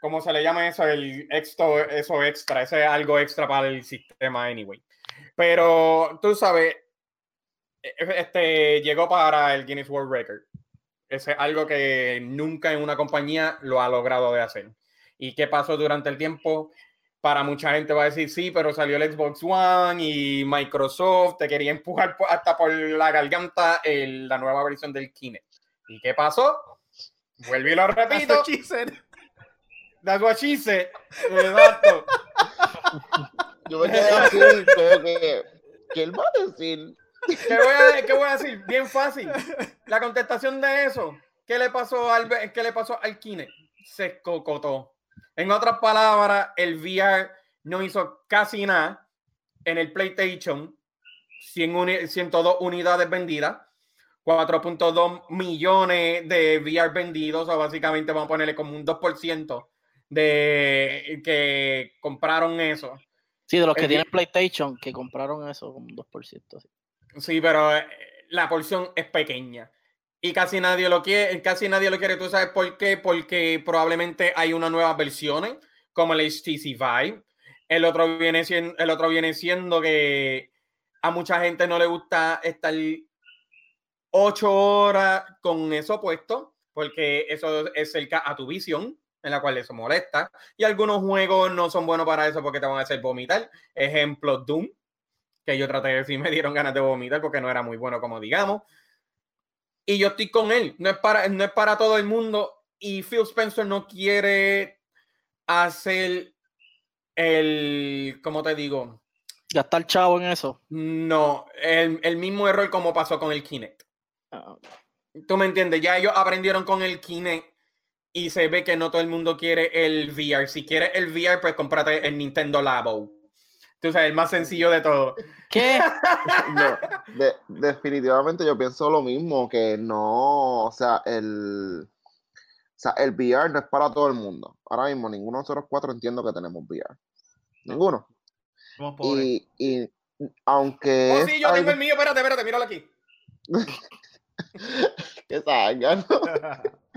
¿cómo se le llama eso? El extra, eso extra, ese es algo extra para el sistema anyway. Pero tú sabes, e, e, este llegó para el Guinness World Record. Ese es algo que nunca en una compañía lo ha logrado de hacer. ¿Y qué pasó durante el tiempo? Para mucha gente va a decir, sí, pero salió el Xbox One y Microsoft te quería empujar hasta por la garganta la nueva versión del Kinect. ¿Y qué pasó? Vuelvo y lo [laughs] repito. That's what she said. Exacto. Yo me quedé así, como que, ¿qué él va a decir? ¿Qué voy a, ¿Qué voy a decir? Bien fácil. La contestación de eso, ¿qué le pasó al, qué le pasó al Kine? Se cocotó. En otras palabras, el VR no hizo casi nada en el PlayStation. 100 102 unidades vendidas. 4.2 millones de VR vendidos, o básicamente vamos a ponerle como un 2% de que compraron eso. Sí, de los que tienen PlayStation, que compraron eso como un 2%. Sí. pero eh, la porción es pequeña. Y casi nadie lo quiere, casi nadie lo quiere. ¿Tú sabes por qué? Porque probablemente hay una nueva versiones, como el HTC Vive. El otro viene siendo, el otro viene siendo que a mucha gente no le gusta estar ocho horas con eso puesto, porque eso es cerca a tu visión en la cual eso molesta. Y algunos juegos no son buenos para eso porque te van a hacer vomitar. Ejemplo, Doom, que yo traté de decir, me dieron ganas de vomitar porque no era muy bueno, como digamos. Y yo estoy con él, no es para, no es para todo el mundo. Y Phil Spencer no quiere hacer el, ¿cómo te digo? Gastar chavo en eso. No, el, el mismo error como pasó con el Kinect. Ah, Tú me entiendes, ya ellos aprendieron con el Kinect y se ve que no todo el mundo quiere el VR. Si quieres el VR, pues cómprate el Nintendo Labo. Tú sabes, el más sencillo de todo. ¿Qué? [laughs] definitivamente yo pienso lo mismo, que no, o sea, el, o sea, el VR no es para todo el mundo. Ahora mismo ninguno de nosotros cuatro entiendo que tenemos VR. Ninguno. Somos pobres. Y, y aunque. Oh, sí, yo tengo algo- el mío. Espérate, espérate, míralo aquí. [laughs] que salgan, ¿no? [laughs]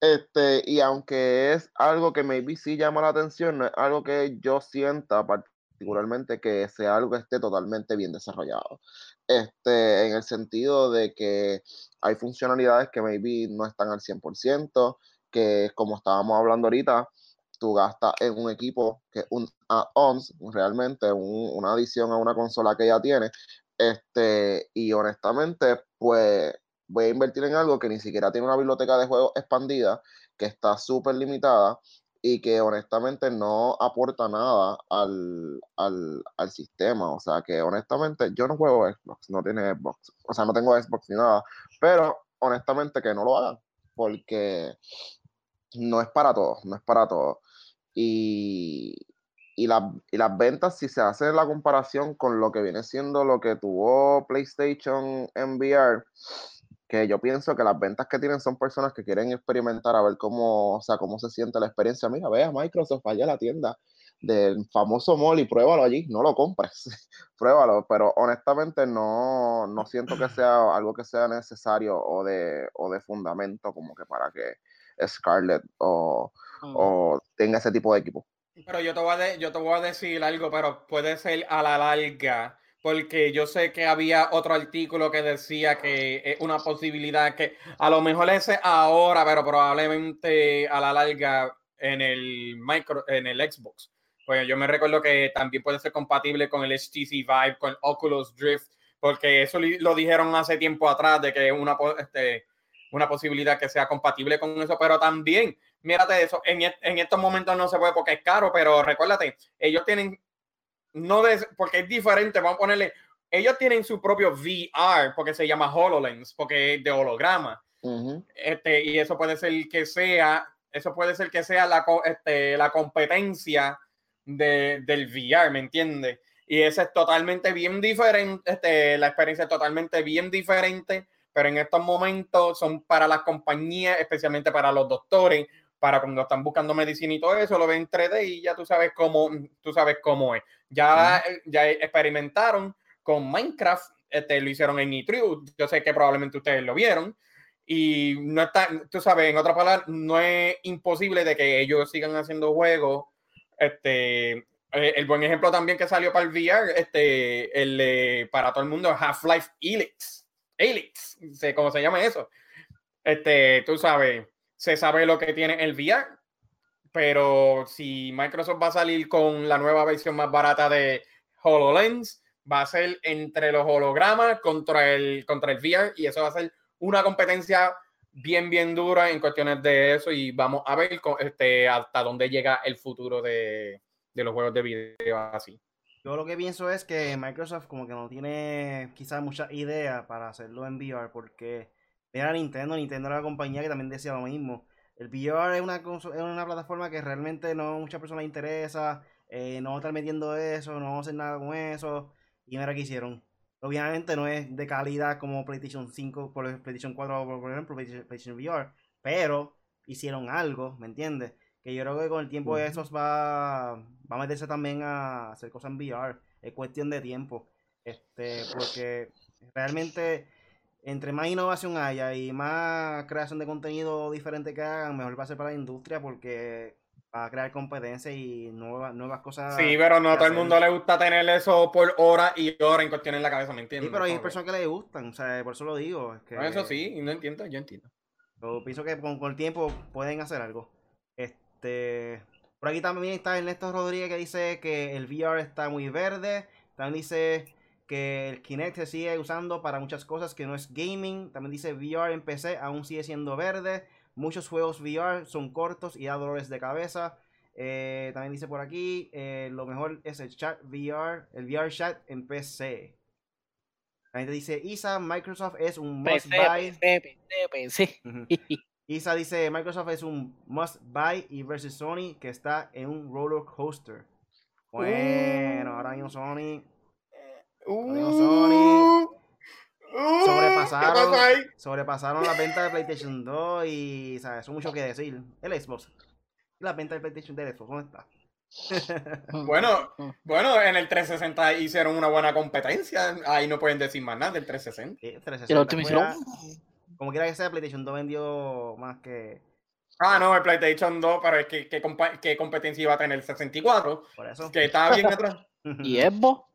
Este, y aunque es algo que maybe sí llama la atención, no es algo que yo sienta particularmente que sea algo que esté totalmente bien desarrollado. Este, en el sentido de que hay funcionalidades que maybe no están al 100%, que como estábamos hablando ahorita, tú gastas en un equipo que un add-ons, realmente un- una adición a una consola que ya tiene, este, y honestamente, pues voy a invertir en algo que ni siquiera tiene una biblioteca de juegos expandida, que está súper limitada y que honestamente no aporta nada al, al, al sistema. O sea que honestamente yo no juego Xbox, no tiene Xbox, o sea, no tengo Xbox ni nada, pero honestamente que no lo hagan, porque no es para todos, no es para todos. Y, y, la- y las ventas, si se hace la comparación con lo que viene siendo lo que tuvo PlayStation en que yo pienso que las ventas que tienen son personas que quieren experimentar a ver cómo, o sea, cómo se siente la experiencia. Mira, ve a Microsoft, vaya a la tienda del famoso mall y pruébalo allí, no lo compres, [laughs] pruébalo, pero honestamente no, no siento que sea algo que sea necesario o de, o de fundamento como que para que Scarlett o, Mm. o tenga ese tipo de equipo. Pero yo te, voy a de- yo te voy a decir algo, pero puede ser a la larga, porque yo sé que había otro artículo que decía que es una posibilidad que a lo mejor ese ahora, pero probablemente a la larga en el micro, en el Xbox. Pues yo me recuerdo que también puede ser compatible con el HTC Vive, con Oculus Drift, porque eso lo dijeron hace tiempo atrás de que es una, este, una posibilidad que sea compatible con eso, pero también, mírate eso, en, est- en estos momentos no se puede porque es caro, pero recuérdate, ellos tienen, no de, porque es diferente, vamos a ponerle, ellos tienen su propio VR, porque se llama HoloLens, porque es de holograma, este, y eso puede ser que sea, eso puede ser que sea la, este, la competencia de, del VR, ¿me entiendes? Y ese es totalmente bien diferente, este, la experiencia es totalmente bien diferente, pero en estos momentos son para las compañías, especialmente para los doctores, para cuando están buscando medicina y todo eso, lo ven en 3D y ya tú sabes cómo, tú sabes cómo es. Ya, ya experimentaron con Minecraft, este, lo hicieron en E3, yo sé que probablemente ustedes lo vieron, y no está, tú sabes, en otras palabras, no es imposible de que ellos sigan haciendo juegos. Este, eh, el buen ejemplo también que salió para el VR, este, el eh, para todo el mundo, Half-Life Helix. Helix, sé cómo se llama eso. Este, tú sabes, se sabe lo que tiene el VR, pero si Microsoft va a salir con la nueva versión más barata de HoloLens, va a ser entre los hologramas contra el, contra el VR y eso va a ser una competencia bien, bien dura en cuestiones de eso y vamos a ver este, hasta dónde llega el futuro de, de los juegos de video así. Yo lo que pienso es que Microsoft como que no tiene quizás mucha idea para hacerlo en VR porque era Nintendo, Nintendo era la compañía que también decía lo mismo. El VR es una, es una plataforma que realmente no a muchas personas interesa, eh, no estar metiendo eso, no vamos a hacer nada con eso. Y mira qué hicieron. Obviamente no es de calidad como PlayStation 5, por PlayStation 4, por ejemplo, PlayStation, VR, pero hicieron algo, ¿me entiendes? Que yo creo que con el tiempo Ujú. eso va, va a meterse también a hacer cosas en VR. Es cuestión de tiempo. Este, porque realmente entre más innovación haya y más creación de contenido diferente que hagan, mejor va a ser para la industria porque va a crear competencia y nuevas, nuevas cosas. Sí, pero no a todo el mundo le gusta tener eso por hora y hora en cuestiones en la cabeza, ¿me Sí, entiendes? pero hay personas que les gustan, o sea, por eso lo digo. es que- No, Eso sí, no entiendo, yo entiendo. Pero pienso que con, con el tiempo pueden hacer algo. Este. Por aquí también está Ernesto Rodríguez que dice que el VR está muy verde. También dice que el Kinect se sigue usando para muchas cosas que no es gaming. También dice VR en PC aún sigue siendo verde. Muchos juegos VR son cortos y da dolores de cabeza. Eh, también dice por aquí, eh, lo mejor es el chat VR, el VR chat en PC. También te dice Isa, Microsoft es un must PC, buy. PC, PC. Isa dice Microsoft es un must buy y versus Sony que está en un roller coaster. Bueno, ahora mismo Sony Adiós, Sony. Uh, Sobrepasaron. Sobrepasaron la venta de PlayStation 2 y ¿sabes? eso mucho que decir. El Xbox. La venta de PlayStation del Xbox, ¿dónde está? [laughs] Bueno, bueno, en el 360 hicieron una buena competencia. Ahí no pueden decir más nada del 360. Sí, 360 Y la última fuera- hicieron- como quiera que sea, PlayStation 2 vendió más que. Ah, no, el PlayStation 2, pero es que ¿qué, compa- qué competencia iba a tener el 64? Por eso. Que estaba bien atrás. [laughs] ¿Y Xbox?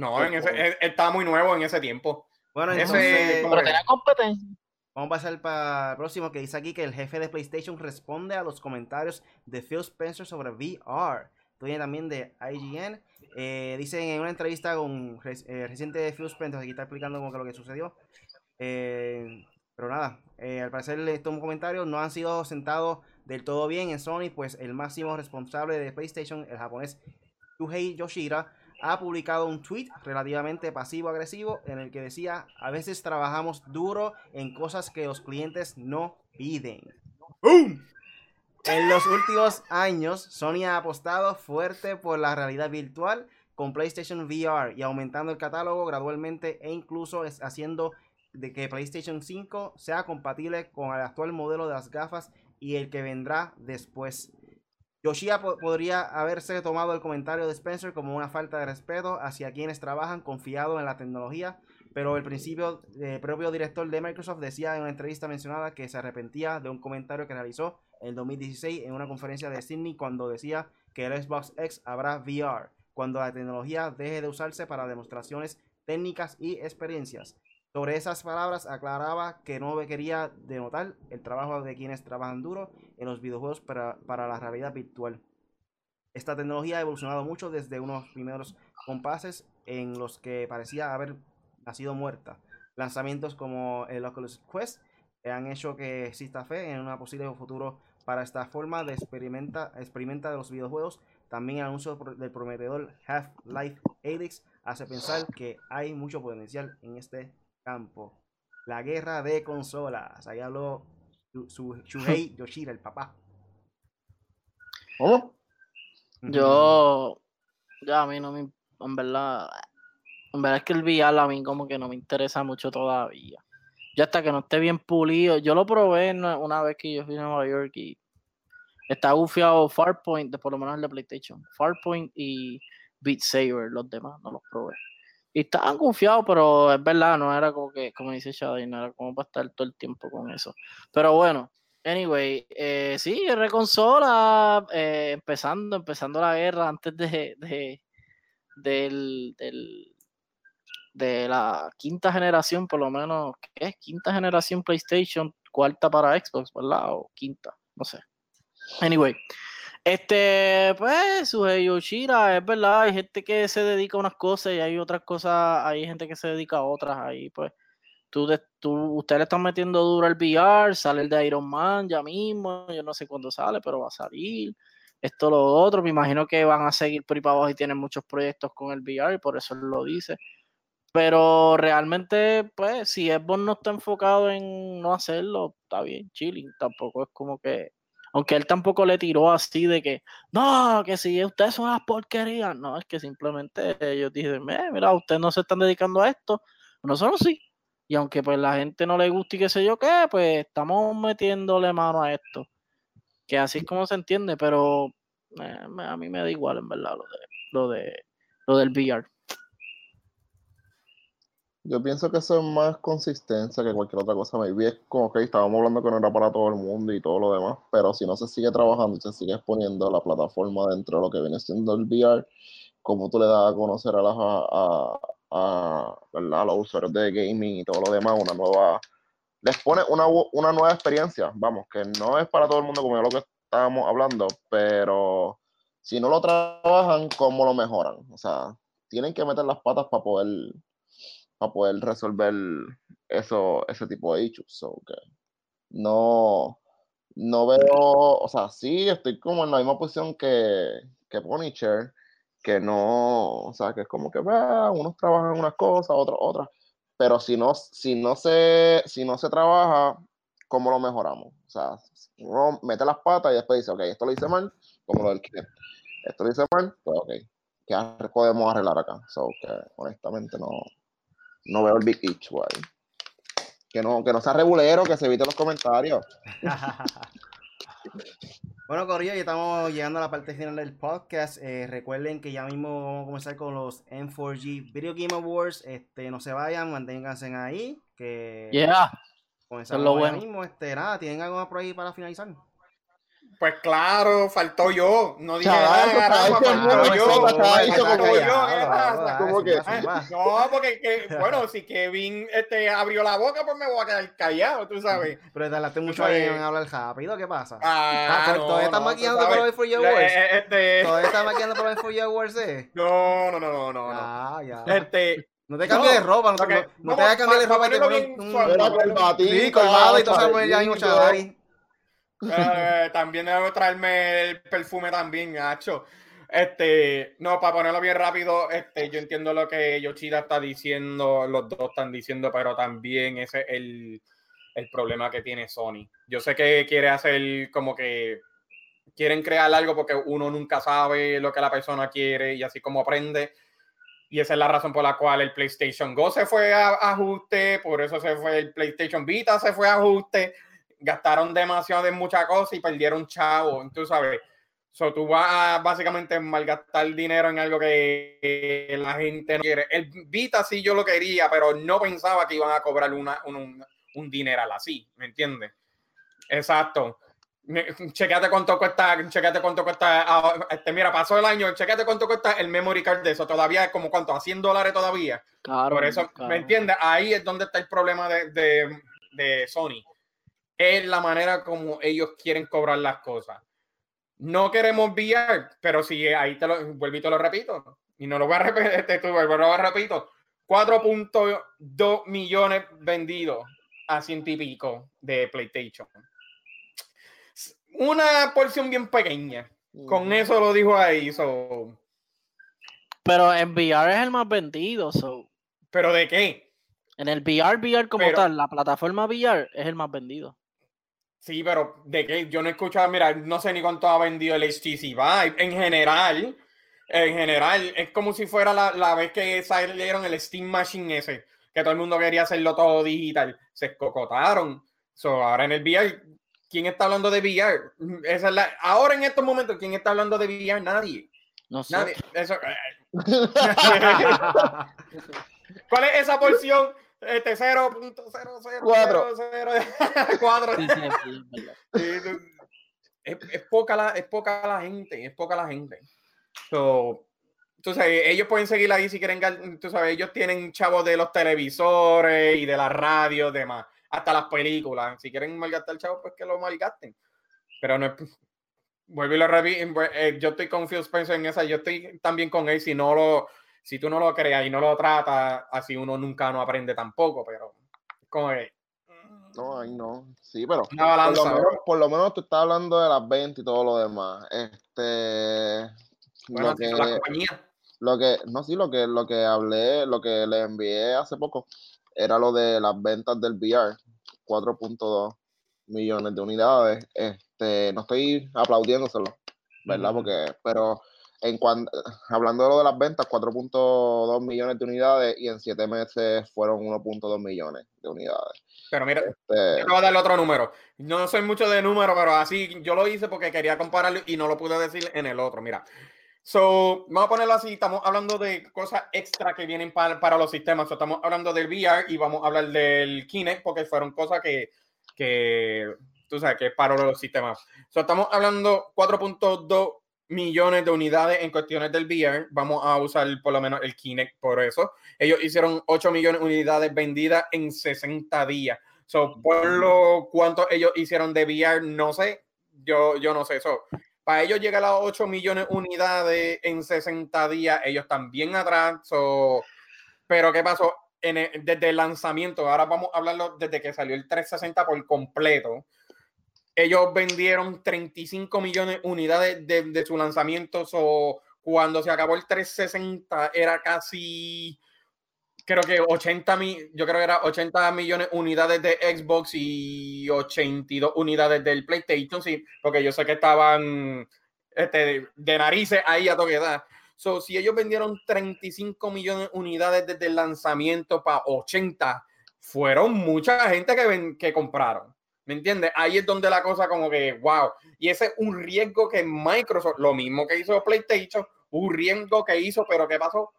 No, en ese, él- él estaba muy nuevo en ese tiempo. Bueno, Ese- entonces. ¿cómo Pero tenía competencia. Vamos a pasar para el próximo que dice aquí que el jefe de PlayStation responde a los comentarios de Phil Spencer sobre VR. Esto viene también de IGN. Eh, dice en una entrevista con eh, reciente Phil Spencer, aquí está explicando como que lo que sucedió. Eh, pero nada, eh, al parecer estos comentarios no han sido sentados del todo bien en Sony, pues el máximo responsable de PlayStation, el japonés Yuhei Yoshida, ha publicado un tweet relativamente pasivo-agresivo en el que decía, a veces trabajamos duro en cosas que los clientes no piden. En los últimos años, Sony ha apostado fuerte por la realidad virtual con PlayStation VR y aumentando el catálogo gradualmente e incluso es haciendo de que PlayStation 5 sea compatible con el actual modelo de las gafas y el que vendrá después. Yoshida po- podría haberse tomado el comentario de Spencer como una falta de respeto hacia quienes trabajan confiado en la tecnología, pero el principio eh, propio director de Microsoft decía en una entrevista mencionada que se arrepentía de un comentario que realizó en 2016 en una conferencia de Sydney cuando decía que el Xbox X habrá VR, cuando la tecnología deje de usarse para demostraciones técnicas y experiencias. Sobre esas palabras aclaraba que no quería denotar el trabajo de quienes trabajan duro en los videojuegos para, para la realidad virtual. Esta tecnología ha evolucionado mucho desde unos primeros compases en los que parecía haber nacido muerta. Lanzamientos como el Oculus Quest han hecho que exista fe en un posible futuro para esta forma de experimenta, experimenta de los videojuegos. También el anuncio del prometedor Half-Life Alyx hace pensar que hay mucho potencial en este campo. La guerra de consolas. Ahí habló su, Shuhei [laughs] Yoshida, el papá. ¿Cómo? Yo, ya a mí no me, en verdad, en verdad es que el VR a mí como que no me interesa mucho todavía. Ya hasta que no esté bien pulido, yo lo probé una, vez que yo fui a Nueva York y está gufiado Farpoint, por lo menos el de PlayStation, Farpoint y Beat Saber, los demás no los probé. Y estaban gufiados, pero es verdad, no era como que, como dice Shadi, no era como para estar todo el tiempo con eso. Pero bueno, Anyway, eh, sí, reconsola, eh, empezando, empezando la guerra antes de, de, del, del- de la quinta generación, por lo menos, ¿qué es? Quinta generación PlayStation, cuarta para Xbox, ¿verdad? O quinta, no sé. Anyway, este, pues, Suhei Yoshida, es verdad, hay gente que se dedica a unas cosas y hay otras cosas, hay gente que se dedica a otras, ahí pues tú, tú, ustedes le están metiendo duro al VR, sale el de Iron Man ya mismo, yo no sé cuándo sale, pero va a salir. Esto, lo otro, me imagino que van a seguir por ahí para abajo y tienen muchos proyectos con el VR, y por eso lo dice. Pero realmente, pues, si Xbox no está enfocado en no hacerlo, está bien, chilling. Tampoco es como que. Aunque él tampoco le tiró así de que, no, que si ustedes son unas porquerías. No, es que simplemente ellos dicen, "Eh, mira, ustedes no se están dedicando a esto, nosotros sí. Y aunque pues la gente no le guste y qué sé yo qué, pues estamos metiéndole mano a esto. Que así es como se entiende, pero eh, a mí me da igual en verdad lo de lo de lo del VR. Yo pienso que eso es más consistencia que cualquier otra cosa. Maybe es como que estábamos hablando que no era para todo el mundo y todo lo demás, pero si no se sigue trabajando y se sigue exponiendo la plataforma dentro de lo que viene siendo el VR, como tú le das a conocer a, las, a, los usuarios de gaming y todo lo demás, una nueva, les pone una, una nueva experiencia, vamos, que no es para todo el mundo como lo que estábamos hablando, pero si no lo trabajan, ¿cómo lo mejoran? O sea, tienen que meter las patas para poder para poder resolver eso, ese tipo de issues. So que no, no veo, o sea, sí estoy como en la misma posición que, que Punisher, que no, o sea, que es como que va, unos trabajan unas cosas, otros otras, pero si no, si no se, si no se trabaja, ¿cómo lo mejoramos? O sea, uno mete las patas y después dice, ok, esto lo hice mal, como lo del cliente. Esto lo hice mal, pues ok, ¿qué podemos arreglar acá? So que honestamente no, no veo el big issue ahí. Que no, que no sea regulero, que se evite los comentarios. [laughs] Bueno, Corillo, ya estamos llegando a la parte final del podcast. Eh, recuerden que ya mismo vamos a comenzar con los M4G Video Game Awards. Este, no se vayan, manténganse ahí. Que Yeah. comenzamos lo ahora bueno. mismo. Este, nada, ¿tienen algo por ahí para finalizar? Pues claro, faltó yo. No dije Chaval, nada, caramba, el faltó yo. Faltó como- yo, Callado, ¿qué vamos, pasa? ¿Cómo zumba, que? No, porque que, bueno, si Kevin este, abrió la boca, pues me voy a quedar callado, tú sabes. Pero te hablaste mucho en hablar rápido, ¿qué pasa? Ah, Ah, no, todavía estás no, maquillando sabes. los For You Eh, Awards. eh, Este, Todavía estás maquillando por los For You Awards, eh. no, no, no, no, no, no. Ah, ya. Este, No te cambies de no, ropa, no, te- ok, no, no te vamos, vas a cambiar de pa- ropa. pa te pones bien un- suave. Era corbatín, Sí, colgado y todo se eh, también debo traerme el perfume también, Nacho. Este, no, para ponerlo bien rápido, este, yo entiendo lo que Yoshida está diciendo, los dos están diciendo, pero también ese es el, el problema que tiene Sony. Yo sé que quiere hacer como que quieren crear algo porque uno nunca sabe lo que la persona quiere y así como aprende. Y esa es la razón por la cual el PlayStation Go se fue a ajuste, por eso se fue el PlayStation Vita, se fue a ajuste. Gastaron demasiado en muchas cosas y perdieron chavo. Tú sabes, so, tú vas a básicamente malgastar dinero en algo que la gente no quiere. El Vita sí yo lo quería, pero no pensaba que iban a cobrar una, un, un, un dineral así, ¿me entiendes? Exacto. Chequéate cuánto cuesta, chequéate cuánto cuesta, ah, este, mira, pasó el año, chequéate cuánto cuesta el memory card de eso, todavía es como cuánto, a 100 dólares todavía. Claro, Por eso, claro. ¿me entiendes? Ahí es donde está el problema de, de, de Sony. Es la manera como ellos quieren cobrar las cosas. No queremos VR, pero sí, ahí te lo vuelvo y te lo repito. Y no lo voy a repetir, [laughs] te, te vuelvo, lo repito. 4.2 millones vendidos a ciento y pico de PlayStation. Una porción bien pequeña. Con eso lo dijo ahí. so. Pero en VR es el más vendido. So. ¿Pero de qué? En el VR, VR como Pero- tal, la plataforma VR es el más vendido. Sí, pero ¿de qué? Yo no he escuchado, mira, no sé ni cuánto ha vendido el HTC Vive. En general, en general, es como si fuera la, la vez que salieron el Steam Machine ese, que todo el mundo quería hacerlo todo digital. Se escocotaron. So, ahora en el VR, ¿quién está hablando de VR? Esa es la, ahora en estos momentos, ¿quién está hablando de VR? Nadie. No sé. Nadie. Eso, [laughs] [laughs] ¿Cuál es esa porción? Este 0.0004. Cuatro. [laughs] Sí, sí, es verdad, es [laughs] verdad. Sí, tú- es, es poca la, es poca la gente, es poca la gente. So, tú sabes, ellos pueden seguir ahí si quieren, tú sabes, ellos tienen chavos de los televisores y de las radios, demás, hasta las películas. Si quieren malgastar chavos, pues que lo malgasten. Pero no es, vuelvo y lo repito, eh, yo estoy con Phil Spencer en esa, yo estoy también con él, si no lo, si tú no lo creas y no lo tratas, así uno nunca no aprende tampoco, pero como que, No, ahí no. Sí, pero una por lo, menos, por lo menos tú estás hablando de las ventas y todo lo demás. Este. Bueno, lo, que, la compañía. lo que, no, sí, lo que, lo que hablé, lo que le envié hace poco era lo de las ventas del VR, 4.2 millones de unidades. Este, no estoy aplaudiéndoselo, ¿verdad? Porque, pero en hablando de lo de las ventas, 4.2 millones de unidades y en 7 meses fueron 1.2 millones de unidades. Pero mira, Este, Yo te voy a dar otro número. No soy mucho de número, pero así yo lo hice porque quería compararlo y no lo pude decir en el otro. Mira. So, vamos a ponerlo así. Estamos hablando de cosas extra que vienen para, para los sistemas. So, estamos hablando del VR y vamos a hablar del Kinect porque fueron cosas que, que tú sabes, que es para los sistemas. So, estamos hablando 4.2 millones de unidades en cuestiones del VR. Vamos a usar por lo menos el Kinect por eso. Ellos hicieron 8 millones de unidades vendidas en 60 días. So, por lo cuánto ellos hicieron de VR, no sé. Yo, yo no sé eso. Para ellos llegar a 8 millones de unidades en 60 días, ellos también atrás. So, pero ¿qué pasó? En el- desde el lanzamiento, ahora vamos a hablarlo desde que salió el 360 por completo. Ellos vendieron 35 millones de unidades de, de su lanzamiento. So, cuando se acabó el 360 era casi creo que 80 mil, yo creo que era 80 millones unidades de Xbox y 82 unidades del PlayStation, sí, porque yo sé que estaban este, de narices ahí a toque edad. So, si ellos vendieron 35 millones de unidades desde el lanzamiento para 80, fueron mucha gente que, ven- que compraron. ¿Me ¿Me entiendes? Ahí es donde la cosa como que, wow. Y ese es un riesgo que Microsoft, lo mismo que hizo PlayStation, un riesgo que hizo, pero ¿qué pasó?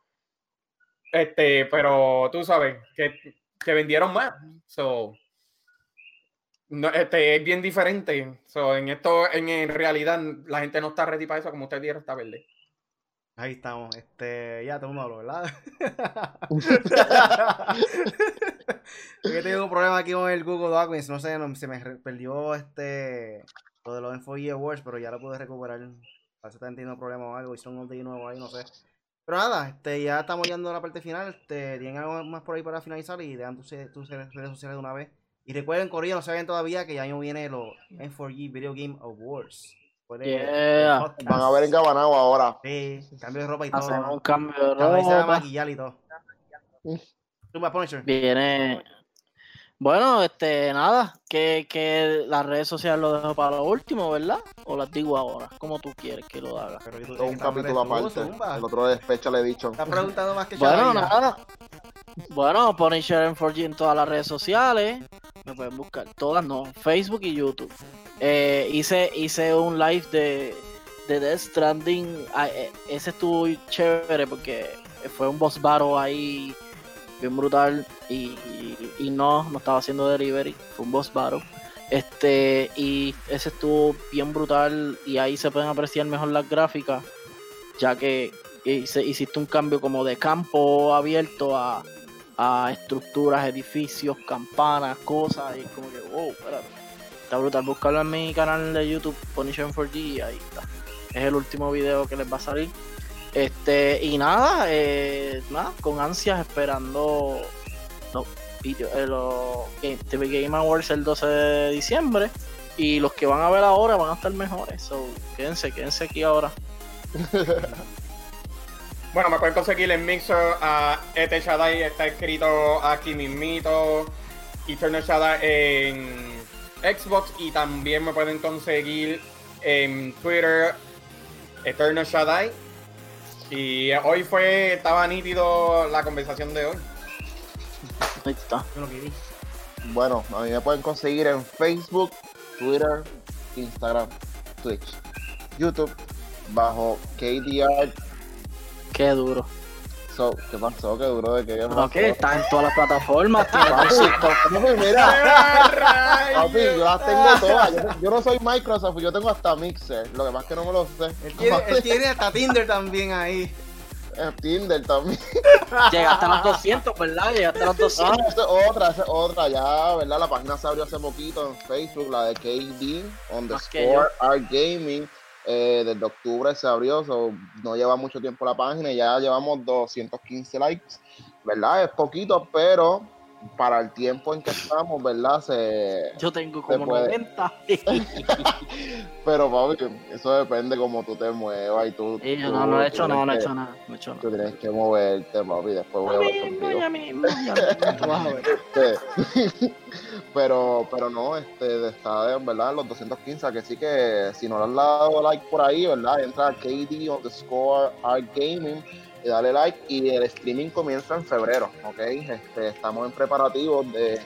Este, pero tú sabes, que, que vendieron más. So, no, este, es bien diferente. So, en esto, en, en, realidad, la gente no está ready para eso, como usted dijo, está verde. Ahí estamos. Este, ya todo el mundo ¿verdad? Yo [laughs] tengo un problema aquí con el Google Documents. No sé, no, se me perdió este lo de los Info Awards, pero ya lo pude recuperar. Parece que está teniendo problema o algo. Hizo un update nuevo ahí, no sé. Pero nada, este, ya estamos llegando a la parte final. Este, ¿Tienen algo más por ahí para finalizar? Y dejan tus, tus redes sociales de una vez. Y recuerden, Corrido, no saben todavía que ya año viene los N4G Video Game Awards. Yeah. Van a ver en Gabanao ahora. Sí, cambio de ropa y todo. Hacemos un cambio de Cada vez se va a ropa. maquillar y todo. Tú vas, Punisher. Viene. Bueno, este, nada, que, que las redes sociales lo dejo para lo último, ¿verdad? O las digo ahora, como tú quieres que lo haga. Pero un capítulo aparte. El otro es Special Edition. Estás preguntando más que Bueno, nada. Bueno, Punisher en 4G en todas las redes sociales. Pueden buscar. Todas no. Facebook y YouTube. Eh, hice, hice un live de, de Death Stranding. Ah, eh, ese estuvo chévere porque fue un boss battle ahí bien brutal. Y, y, y no, no estaba haciendo delivery. Fue un boss battle. Este, y ese estuvo bien brutal. Y ahí se pueden apreciar mejor las gráficas. Ya que hice- hiciste un cambio como de campo abierto a, estructuras, edificios, campanas, cosas, y como que, wow, espérate. Está brutal. Buscarlo en mi canal de YouTube, Punisher 4G, y ahí está. Es el último video que les va a salir. Este, y nada, eh, nada, con ansias esperando los, video- eh, los Game, TV Game Awards el 12 de diciembre. Y los que van a ver ahora van a estar mejores. So, quédense, quédense aquí ahora. [laughs] Bueno, me pueden conseguir en Mixer a Ete Shaddai, está escrito aquí mismito. Eternal Shaddai en Xbox y también me pueden conseguir en Twitter Eternal Shaddai. Y hoy fue, estaba nítido la conversación de hoy. Ahí está. Bueno, a mí me pueden conseguir en Facebook, Twitter, Instagram, Twitch, YouTube, bajo KDR. Qué duro. So, ¿Qué pasó? ¿Qué duro de qué? ¿Qué está en todas las plataformas. tiene Papi, mira, papi, yo Rayos. las tengo todas. Yo, yo no soy Microsoft, yo tengo hasta Mixer. Lo que pasa es que no me lo sé. Él tiene, él tiene hasta Tinder también ahí. Eh, Tinder también. Llegaste a los 200, ¿verdad? Llegaste a los Ah, 200. esa es otra, esa es otra, ya, ¿verdad? La página se abrió hace poquito en Facebook, la de KD, Más underscore Art Gaming. Eh, desde octubre se abrió, so, no lleva mucho tiempo la página ya llevamos 215 likes, ¿verdad? Es poquito, pero para el tiempo en que estamos, ¿verdad? Se... Yo tengo como puede. 90. [laughs] Pero, papi, eso depende cómo tú te muevas y tú... Sí, yo tú- no, no he hecho nada, no he hecho nada. No he hecho que- Tú tienes que moverte, papi, después voy a contigo. ya mismo, ya mismo, ver. Este, [laughs] pero, pero no, este, está en verdad en los 215, que sí que si no le has dado like por ahí, ¿verdad? Entra a KD underscore Art Gaming y dale like y el streaming comienza en febrero, ¿ok? Este, estamos en preparativos de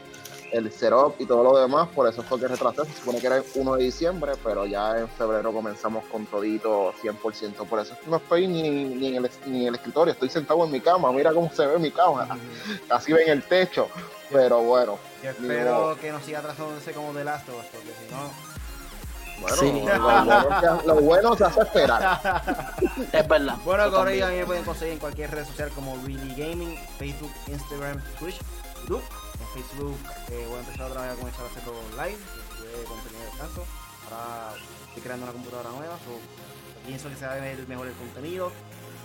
el setup y todo lo demás, por eso fue que retrasé, se supone que era el 1 de diciembre, pero ya en febrero comenzamos con todito 100%, por eso no estoy ni, ni, en el, ni en el escritorio, estoy sentado en mi cama, mira cómo se ve mi cama, [laughs] casi ven el techo, pero bueno. Yo espero que no siga atrasándose como The Last of Us, porque si no. Bueno, Sí. lo, bueno se, lo bueno se hace esperar. [laughs] Es verdad. Bueno, Corey, a mí me pueden conseguir en cualquier red social como Really Gaming, Facebook, Instagram, Twitch, YouTube. En Facebook eh, voy a empezar otra vez a comenzar a hacerlo live, de contenido de descanso. Ahora estoy creando una computadora nueva, so, pienso que se va a ver mejor el contenido.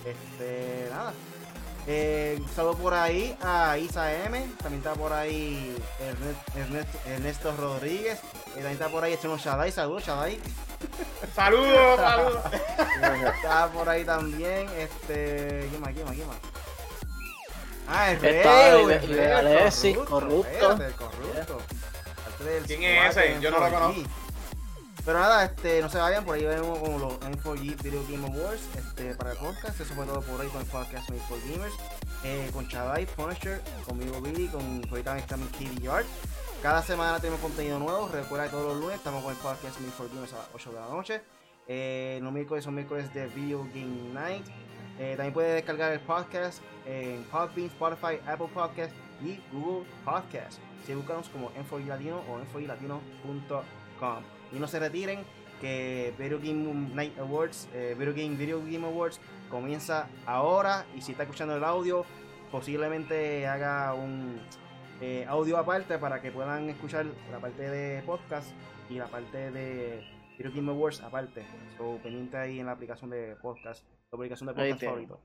Este, nada. Eh, saludo por ahí a Isa M, también está por ahí Ernest- Ernest- Ernesto Rodríguez, eh, también está por ahí Echeno Shadai, saludos Shadai. [laughs] Saludos, saludos. [laughs] Está por ahí también, este. ¿Quién más? ¿Quién más? ¿Quién más? Ah, el Está Reo, el el Alessi, corrupto. espérate, el corrupto. Del ¿Quién es ese? Yo no lo M4G. conozco. Pero nada, este, no se vayan, por ahí vemos como los M4G Video Game Awards este, para el podcast. Eso fue todo por hoy con el podcast M4 Gamers. eh, con Chadai, Punisher, conmigo Billy, con ahorita también KD Yard. Cada semana tenemos contenido nuevo. Recuerda que todos los lunes estamos con el podcast Me for Games a las 8 de la noche. Eh, los miércoles son miércoles de Video Game Night. Eh, también puedes descargar el podcast en Podbean, Spotify, Apple Podcast y Google Podcast. Si buscamos como N4 Latino o N4Latino.com. Y no se retiren que Video Game Night Awards, eh, Video Game Video Game Awards comienza ahora y si está escuchando el audio posiblemente haga un eh, audio aparte para que puedan escuchar la parte de podcast y la parte de Video Game Awards aparte. So, pendiente ahí en la aplicación de podcast, la aplicación de podcast favorito.